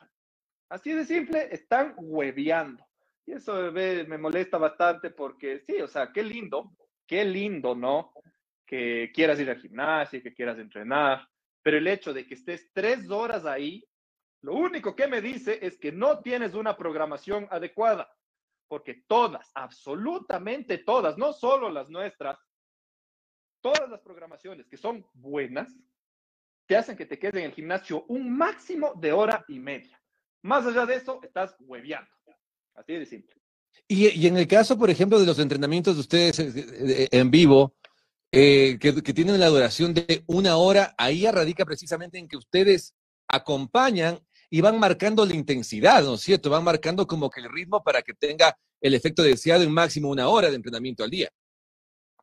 Así de simple, están hueveando. Y eso me, molesta bastante porque sí, o sea, qué lindo, qué lindo, ¿no? Que quieras ir al gimnasio, que quieras entrenar, pero el hecho de que estés tres horas ahí, lo único que me dice es que no tienes una programación adecuada, porque todas, absolutamente todas, no solo las nuestras, todas las programaciones que son buenas, te hacen que te quedes en el gimnasio un máximo de hora y media. Más allá de eso, estás hueveando. Así de simple. Y, en el caso, por ejemplo, de los entrenamientos de ustedes eh, eh, en vivo, eh, que, tienen la duración de una hora, ahí radica precisamente en que ustedes acompañan y van marcando la intensidad, ¿no es cierto? Van marcando como que el ritmo para que tenga el efecto deseado en máximo una hora de entrenamiento al día.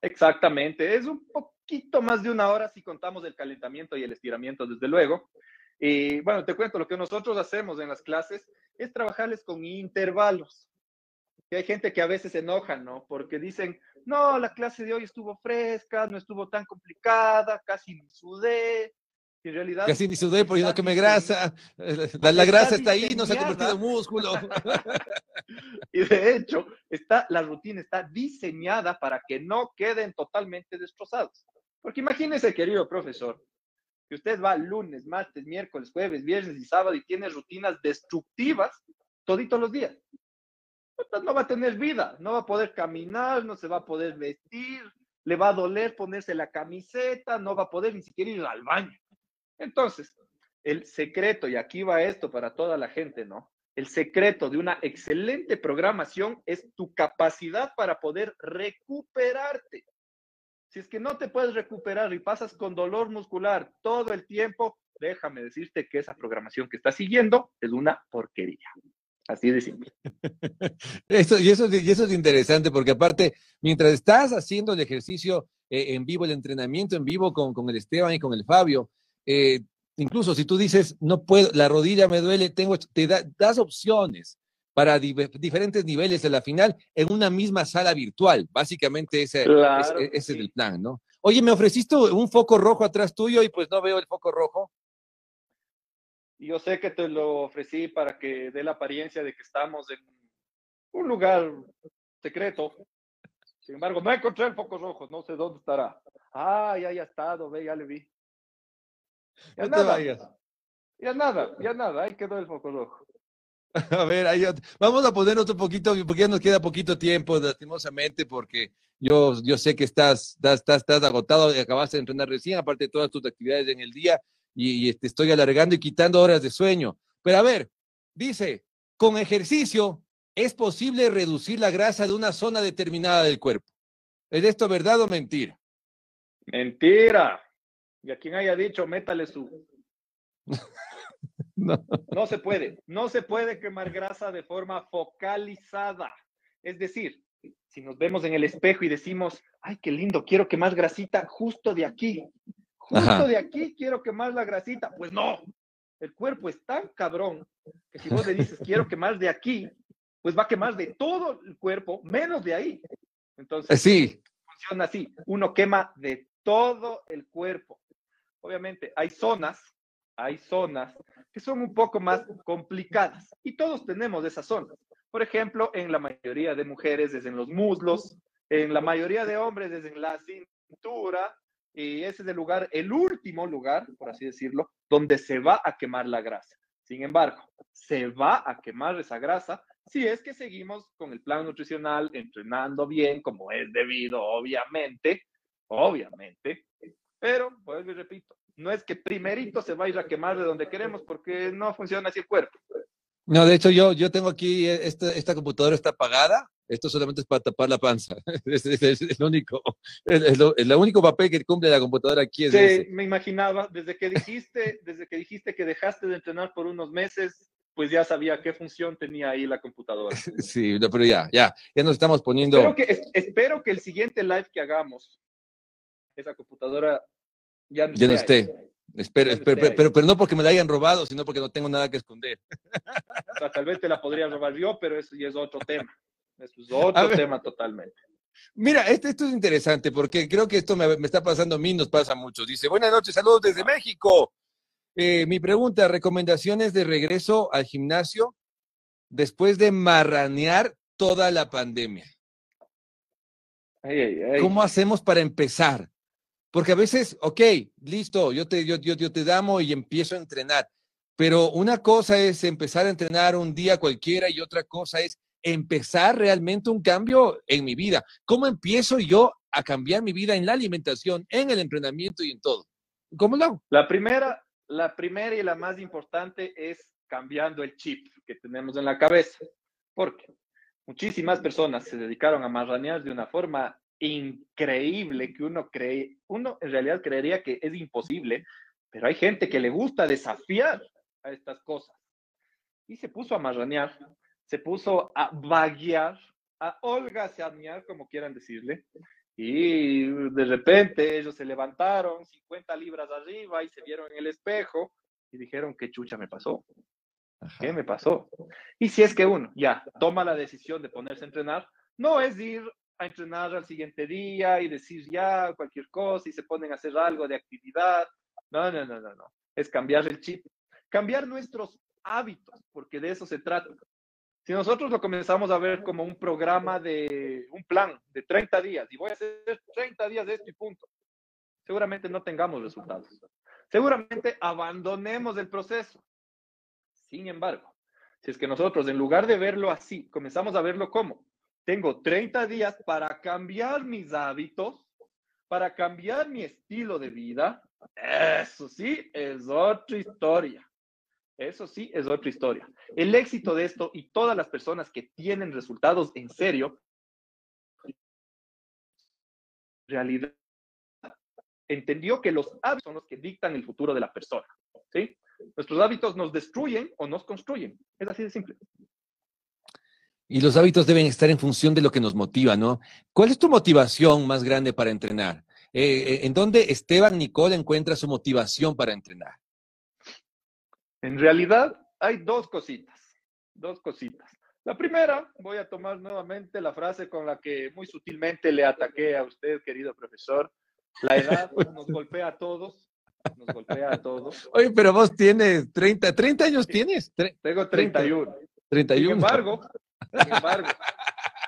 Exactamente, es un poquito más de una hora si contamos el calentamiento y el estiramiento, desde luego. Y bueno, te cuento, lo que nosotros hacemos en las clases es trabajarles con intervalos. Que hay gente que a veces se enoja, ¿no? Porque dicen, no, la clase de hoy estuvo fresca, no estuvo tan complicada, casi ni sudé. en realidad. Casi ni sudé porque no queme grasa. (laughs) La, grasa está ahí, no se ha convertido en músculo. (laughs) y de hecho, está, la rutina está diseñada para que no queden totalmente destrozados. Porque imagínese, querido profesor, que usted va lunes, martes, miércoles, jueves, viernes y sábado y tiene rutinas destructivas toditos los días. no va a tener vida, no va a poder caminar, no se va a poder vestir, le va a doler ponerse la camiseta, no va a poder ni siquiera ir al baño. Entonces, el secreto, y aquí va esto para toda la gente, ¿no? El secreto de una excelente programación es tu capacidad para poder recuperarte. Si es que no te puedes recuperar y pasas con dolor muscular todo el tiempo, déjame decirte que esa programación que estás siguiendo es una porquería. Así de simple. (laughs) Eso, y, eso, y eso es interesante porque aparte, mientras estás haciendo el ejercicio eh, en vivo, el entrenamiento en vivo con, con, el Esteban y con el Fabio, eh, incluso si tú dices, no puedo, la rodilla me duele, tengo, te das opciones para diferentes niveles de la final en una misma sala virtual. Básicamente ese, es, el plan, ¿no? Oye, me ofreciste un foco rojo atrás tuyo y pues no veo el foco rojo. Yo sé que te lo ofrecí para que dé la apariencia de que estamos en un lugar secreto. Sin embargo, no encontré el foco rojo, no sé dónde estará. Ah, ya, ya ha estado, ve, ya le vi. Ya nada. Ya nada, ya nada, ahí quedó el foco rojo. (laughs) A ver, vamos a poner otro poquito, porque ya nos queda poquito tiempo, lastimosamente, porque yo, yo sé que estás, estás, estás agotado, y acabaste de entrenar recién, aparte de todas tus actividades en el día, y, te estoy alargando y quitando horas de sueño. Pero a ver, dice, con ejercicio es posible reducir la grasa de una zona determinada del cuerpo. ¿Es esto verdad o mentira? Mentira. Y a quien haya dicho, métale su. (laughs) No. se puede, no se puede quemar grasa de forma focalizada. Es decir, si nos vemos en el espejo y decimos, ay, qué lindo, quiero quemar grasita justo de aquí, justo de aquí quiero quemar la grasita. Pues no, el cuerpo es tan cabrón que si vos le dices, quiero quemar de aquí, pues va a quemar de todo el cuerpo, menos de ahí. Entonces, sí. funciona así. Uno quema de todo el cuerpo. Obviamente, hay zonas, hay zonas que son un poco más complicadas y todos tenemos esas zonas. Por ejemplo, en la mayoría de mujeres es en los muslos, en la mayoría de hombres es en la cintura, y ese es el lugar, el último lugar, por así decirlo, donde se va a quemar la grasa. Sin embargo, se va a quemar esa grasa si es que seguimos con el plan nutricional, entrenando bien, como es debido, obviamente, obviamente, pero, pues repito, no es que primerito se va a quemar de donde queremos, porque no funciona así el cuerpo. No, de hecho, yo, yo tengo aquí, eh, esta, esta computadora está apagada, esto solamente es para tapar la panza. (laughs) Es, el único, es, el único papel que cumple la computadora aquí. Es sí, me imaginaba, desde que dijiste, (laughs) desde que dijiste que dejaste de entrenar por unos meses, pues ya sabía qué función tenía ahí la computadora. (laughs) Sí, pero ya, ya, ya nos estamos poniendo. Espero que, espero que el siguiente live que hagamos, esa computadora ya no, ya no esté. Espero, pero, pero, no porque me la hayan robado, sino porque no tengo nada que esconder. O sea, tal vez te la podría robar yo, pero eso ya es otro tema. Eso es (laughs) otro tema totalmente. Mira, esto es interesante porque creo que esto me, me, está pasando a mí, nos pasa mucho. Dice, buenas noches, saludos desde México. Eh, mi pregunta, recomendaciones de regreso al gimnasio después de marranear toda la pandemia. ¿Cómo hacemos para empezar? Porque a veces, ok, listo, yo te, yo, yo, te damo y empiezo a entrenar, pero una cosa es empezar a entrenar un día cualquiera y otra cosa es empezar realmente un cambio en mi vida. ¿Cómo empiezo yo a cambiar mi vida en la alimentación, en el entrenamiento y en todo? ¿Cómo lo hago? La primera, la primera y la más importante es cambiando el chip que tenemos en la cabeza, porque muchísimas personas se dedicaron a marranear de una forma increíble que uno cree, uno en realidad creería que es imposible, pero hay gente que le gusta desafiar a estas cosas. Y se puso a marranear, se puso a vaguear, a holgazanear, como quieran decirle, y de repente ellos se levantaron 50 libras arriba y se vieron en el espejo y dijeron, ¿qué chucha me pasó? ¿Qué me pasó? Y si es que uno ya toma la decisión de ponerse a entrenar, no es ir a entrenar al siguiente día y decir ya cualquier cosa y se ponen a hacer algo de actividad. No, no, no, no, no. Es cambiar el chip, cambiar nuestros hábitos, porque de eso se trata. Si nosotros lo comenzamos a ver como un programa de un plan de 30 días y voy a hacer 30 días de esto y punto, seguramente no tengamos resultados. Seguramente abandonemos el proceso. Sin embargo, si es que nosotros en lugar de verlo así, comenzamos a verlo como tengo 30 días para cambiar mis hábitos, para cambiar mi estilo de vida. Eso sí es otra historia. Eso sí es otra historia. El éxito de esto y todas las personas que tienen resultados en serio, realidad, entendió que los hábitos son los que dictan el futuro de la persona. ¿sí? Nuestros hábitos nos destruyen o nos construyen. Es así de simple. Y los hábitos deben estar en función de lo que nos motiva, ¿no? ¿Cuál es tu motivación más grande para entrenar? Eh, eh, ¿En dónde Esteban Nicole encuentra su motivación para entrenar? En realidad hay dos cositas, dos cositas. La primera, voy a tomar nuevamente la frase con la que muy sutilmente le ataqué a usted, querido profesor. La edad (laughs) nos golpea a todos, nos golpea a todos. Oye, pero vos tienes 30, 30 años tienes. Tengo 31. 31. Sin embargo, sin embargo,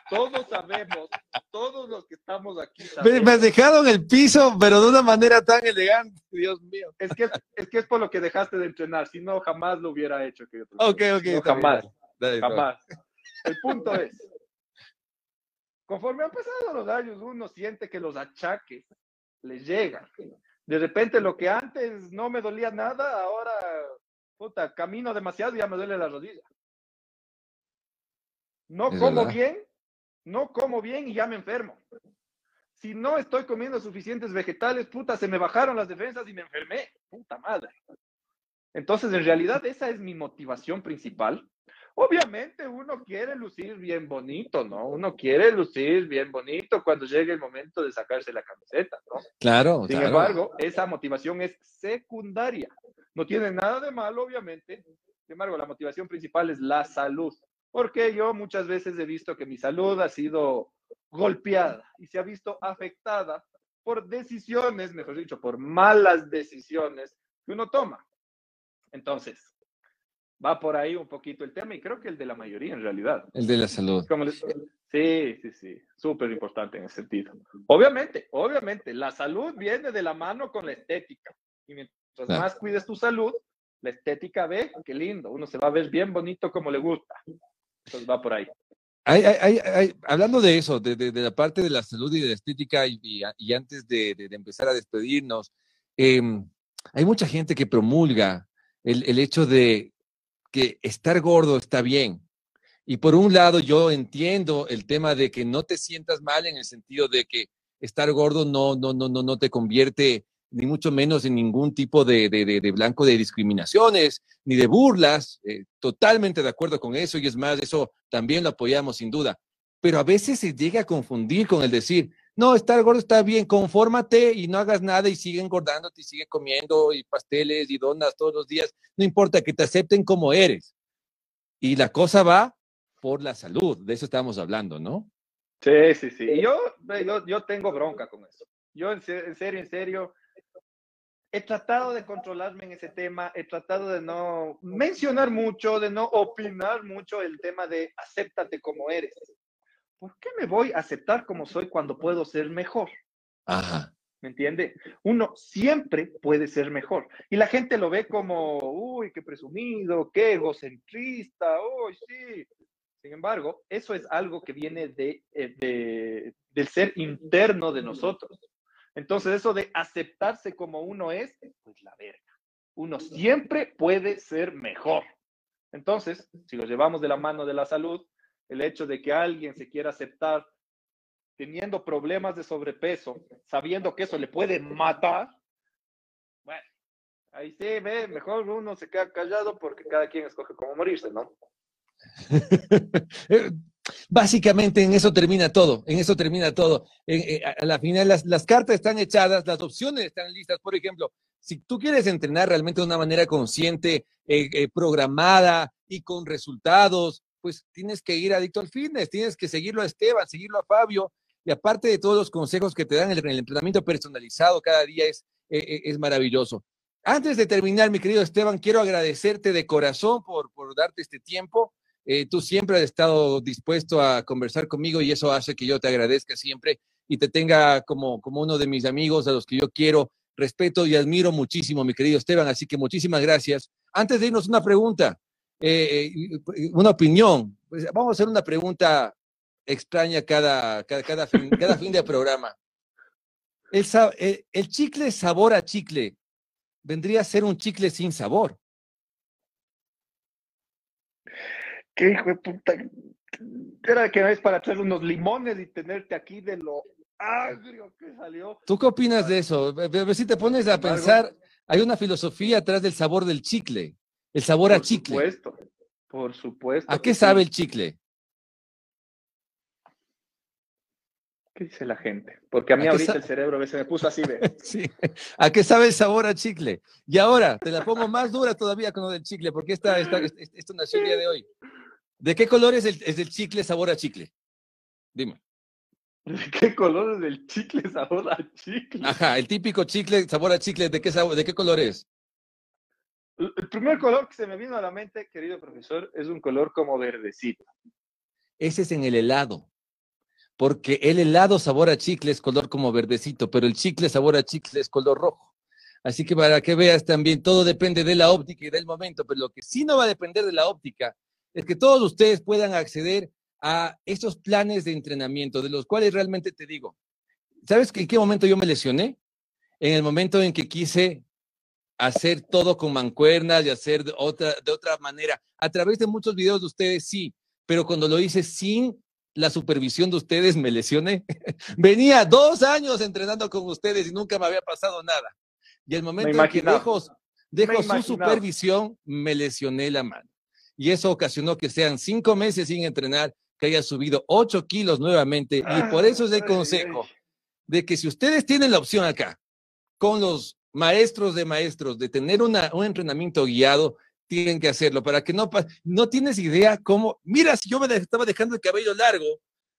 todos sabemos, todos los que estamos aquí. Me has dejado en el piso, pero de una manera tan elegante, Dios mío. Es que es, que es por lo que dejaste de entrenar, si no, jamás lo hubiera hecho. ok, ok. jamás, jamás. El punto es, conforme han pasado los años, uno siente que los achaques le llegan. De repente lo que antes no me dolía nada, ahora, puta, camino demasiado y ya me duele la rodilla. No como bien, no como bien y ya me enfermo. Si no estoy comiendo suficientes vegetales, puta, se me bajaron las defensas y me enfermé. Puta madre. Entonces, en realidad, esa es mi motivación principal. Obviamente uno quiere lucir bien bonito, ¿no? Uno quiere lucir bien bonito cuando llegue el momento de sacarse la camiseta, ¿no? Claro. Sin embargo, esa motivación es secundaria. No tiene nada de malo, obviamente. Sin embargo, la motivación principal es la salud. Porque yo muchas veces he visto que mi salud ha sido golpeada y se ha visto afectada por decisiones, mejor dicho, por malas decisiones que uno toma. Entonces, va por ahí un poquito el tema y creo que el de la mayoría en realidad. El de la salud. Sí, sí, sí, súper importante en ese sentido. Obviamente, obviamente, la salud viene de la mano con la estética. Y mientras más cuides tu salud, la estética ve, qué lindo, uno se va a ver bien bonito como le gusta. Entonces va por ahí. hablando de eso, de, la parte de la salud y de la estética, y, antes de, empezar a despedirnos, em, hay mucha gente que promulga el, el hecho de que estar gordo está bien. Y por un lado, yo entiendo el tema de que no te sientas mal en el sentido de que estar gordo no, no, no, no, no te convierte ni mucho menos en ningún tipo de, de, blanco de discriminaciones, ni de burlas. Eh, totalmente de acuerdo con eso y es más, eso también lo apoyamos sin duda. Pero a veces se llega a confundir con el decir, no, estar gordo está bien, confórmate y no hagas nada y sigue engordándote y sigue comiendo y pasteles y donas todos los días. No importa que te acepten como eres. Y la cosa va por la salud, de eso estamos hablando, ¿no? Sí, sí, sí. Y yo, yo, yo tengo bronca con eso. Yo en serio, en serio, he tratado de controlarme en ese tema, he tratado de no mencionar mucho, de no opinar mucho el tema de acéptate como eres. ¿por qué me voy a aceptar como soy cuando puedo ser mejor? Ajá. ¿Me entiende? Uno siempre puede ser mejor. Y la gente lo ve como, uy, qué presumido, qué egocentrista, uy, sí. Sin embargo, eso es algo que viene de, eh, de, del ser interno de nosotros. Entonces, eso de aceptarse como uno es, pues la verga. Uno siempre puede ser mejor. Entonces, si lo llevamos de la mano de la salud, el hecho de que alguien se quiera aceptar teniendo problemas de sobrepeso, sabiendo que eso le puede matar, bueno, ahí sí, ve, mejor uno se queda callado porque cada quien escoge cómo morirse, ¿no? (laughs) Básicamente en eso termina todo, en eso termina todo. Eh, a la final las, cartas están echadas, las opciones están listas. Por ejemplo, si tú quieres entrenar realmente de una manera consciente, eh, eh, programada y con resultados, pues tienes que ir adicto al fitness, tienes que seguirlo a Esteban, seguirlo a Fabio, y aparte de todos los consejos que te dan, el, el entrenamiento personalizado cada día es, e, e, es, maravilloso. Antes de terminar, mi querido Esteban, quiero agradecerte de corazón por, por darte este tiempo. Eh, tú siempre has estado dispuesto a conversar conmigo y eso hace que yo te agradezca siempre y te tenga como, como uno de mis amigos a los que yo quiero, respeto y admiro muchísimo, mi querido Esteban. Así que muchísimas gracias. Antes de irnos, una pregunta. Eh, eh, una opinión. Pues vamos a hacer una pregunta extraña cada, cada, fin, de programa. El, el, chicle sabor a chicle vendría a ser un chicle sin sabor. ¿Qué hijo de puta? Era que es para hacer unos limones y tenerte aquí de lo agrio que salió. ¿Tú qué opinas de eso? Si te pones a pensar, hay una filosofía atrás del sabor del chicle. El sabor a chicle. Por supuesto, por supuesto. ¿A qué sabe el chicle? ¿Qué dice la gente? Porque a mí ahorita el cerebro a veces me puso así de. (laughs) sí. ¿A qué sabe el sabor a chicle? Y ahora te la pongo más dura todavía con lo del chicle, porque esta, esta, esto nació el día de hoy. ¿De qué color es el, es el chicle sabor a chicle? Dime. ¿De qué color es el chicle sabor a chicle? Ajá, el típico chicle sabor a chicle, ¿de qué, sabor, de qué color es? El primer color que se me vino a la mente, querido profesor, es un color como verdecito. Ese es en el helado, porque el helado sabor a chicle es color como verdecito, pero el chicle sabor a chicle es color rojo. Así que para que veas también, todo depende de la óptica y del momento, pero lo que sí no va a depender de la óptica es que todos ustedes puedan acceder a estos planes de entrenamiento, de los cuales realmente te digo, ¿sabes en qué momento yo me lesioné? En el momento en que quise hacer todo con mancuernas y hacer de otra, de otra manera. A través de muchos videos de ustedes, sí, pero cuando lo hice sin la supervisión de ustedes, me lesioné. (laughs) Venía dos años entrenando con ustedes y nunca me había pasado nada. Y el momento en que dejo, dejo su supervisión, me lesioné la mano. Y eso ocasionó que sean cinco meses sin entrenar, que haya subido ocho kilos nuevamente. Y por eso es el consejo de que si ustedes tienen la opción acá, con los maestros de maestros, de tener un entrenamiento guiado, tienen que hacerlo, para que no, no tienes idea cómo, mira, si yo me estaba dejando el cabello largo,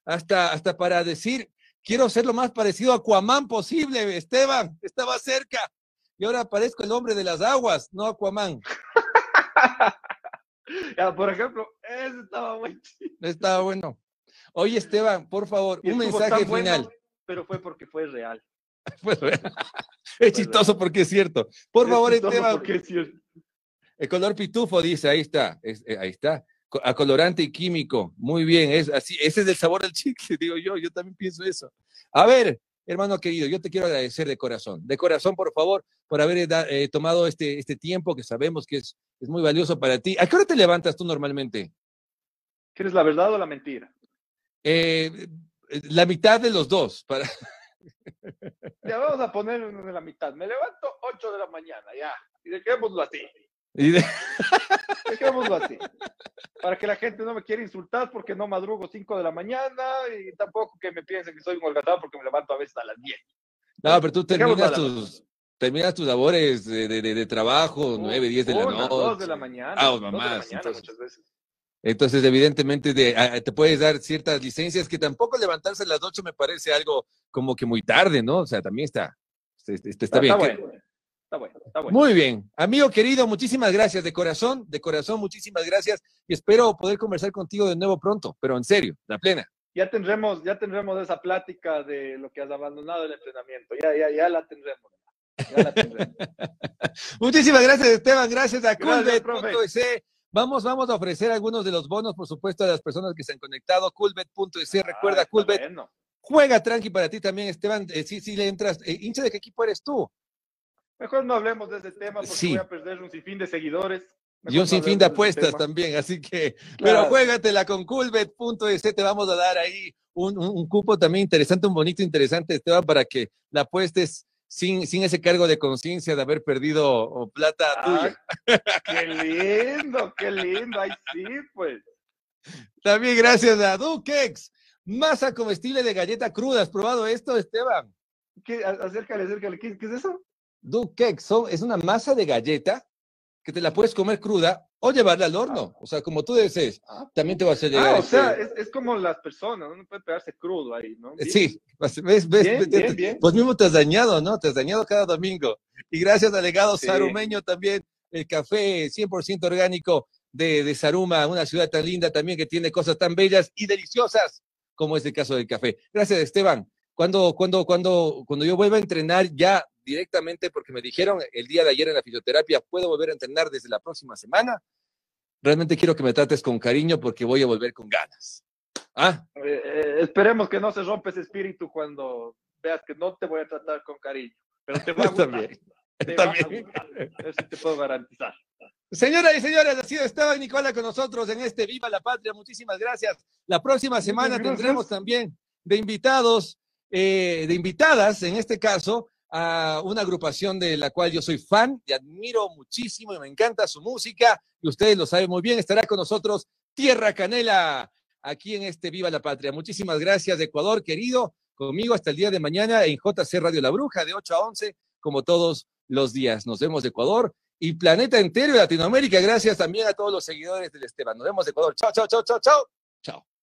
hasta, hasta para decir, quiero ser lo más parecido a Aquaman posible, Esteban, estaba cerca, y ahora parezco el hombre de las aguas, no Aquaman. (laughs) ya, (laughs) por ejemplo, eso estaba bueno. Estaba bueno. Oye, Esteban, por favor, un mensaje final. pero fue porque fue real. (laughs) fue real. (laughs) es chistoso porque es cierto. Por favor, Esteban. Porque es cierto. El color pitufo dice, ahí está, eh, ahí está. Acolorante y químico. Muy bien, es así. Ese es el sabor del chicle, digo yo. Yo también pienso eso. A ver, hermano querido, yo te quiero agradecer de corazón. De corazón, por favor, por haber eh, tomado este, este tiempo que sabemos que es, es muy valioso para ti. ¿A qué hora te levantas tú normalmente? ¿Quieres la verdad o la mentira? Eh, la mitad de los dos. Para... Ya vamos a poner de la mitad. Me levanto 8 de la mañana, ya. Y dejémoslo así. Y de... Dejémoslo así. Para que la gente no me quiera insultar porque no madrugo 5 de la mañana y tampoco que me piensen que soy un holgazán porque me levanto a veces a las 10. No, pero tú terminas tus, terminas tus labores de, de, de trabajo, 9, 10 de la noche. 2 de la mañana. Ah, mamá. Muchas veces. Entonces, evidentemente, de, te puedes dar ciertas licencias que tampoco levantarse a las 8 me parece algo como que muy tarde, ¿no? O sea, también está, está, está, bien. Está bueno. Está bueno, está bueno. Muy bien. Amigo querido, muchísimas gracias de corazón, de corazón, muchísimas gracias. Y espero poder conversar contigo de nuevo pronto, pero en serio, la plena. Ya tendremos, ya tendremos esa plática de lo que has abandonado el entrenamiento. Ya, ya, ya la tendremos. Ya la tendremos. (laughs) muchísimas gracias, Esteban. Gracias a Culbet.es. Vamos, vamos a ofrecer algunos de los bonos, por supuesto, a las personas que se han conectado. Coolbet.es, recuerda, ah, Coolbet. Juega tranqui para ti también, Esteban. Eh, sí, sí le entras. Eh, ¿Hincha de qué equipo eres tú? Mejor no hablemos de ese tema porque voy a perder un sinfín de seguidores. y un sinfín de apuestas también, así que, pero juégatela con coolbet.es, te vamos a dar ahí un, un, cupo también interesante, un bonito interesante, Esteban, para que la apuestes sin, sin ese cargo de conciencia de haber perdido plata tuya. Qué lindo, qué lindo, ahí sí, pues. También gracias a Dukex, masa comestible de galleta cruda. ¿Has probado esto, Esteban? ¿Qué? Acércale, acércale, ¿qué, qué es eso? Dukex es una masa de galleta que te la puedes comer cruda o llevarla al horno, o sea, como tú desees, ah, también te va a hacer llegar. Ah, o sea, es, es, como las personas, no puede pegarse crudo ahí, ¿no? Sí, ves, ves, bien, bien, pues mismo te has dañado, ¿no? Te has dañado cada domingo. Y gracias al legado sarumeño también, el café 100% orgánico de, de Saruma, una ciudad tan linda también que tiene cosas tan bellas y deliciosas como es el caso del café. Gracias, Esteban. Cuando, cuando, cuando, cuando yo vuelva a entrenar ya directamente, porque me dijeron el día de ayer en la fisioterapia, puedo volver a entrenar desde la próxima semana, realmente quiero que me trates con cariño porque voy a volver con ganas. ¿Ah? Eh, eh, esperemos que no se rompa ese espíritu cuando veas que no te voy a tratar con cariño, pero te (laughs) va a gustar. También. Te También. Eso te puedo garantizar. Señoras y señores, ha sido Esteban Nicola con nosotros en este Viva la Patria. Muchísimas gracias. La próxima semana tendremos también de invitados, eh, de invitadas, en este caso, a una agrupación de la cual yo soy fan y admiro muchísimo y me encanta su música y ustedes lo saben muy bien. Estará con nosotros Tierra Canela aquí en este Viva la Patria. Muchísimas gracias, Ecuador, querido. Conmigo hasta el día de mañana en JC Radio La Bruja de 8 a 11, como todos los días. Nos vemos de Ecuador y planeta entero de Latinoamérica. Gracias también a todos los seguidores del Esteban. Nos vemos de Ecuador. Chao, chao, chao, chao, chao. Chao.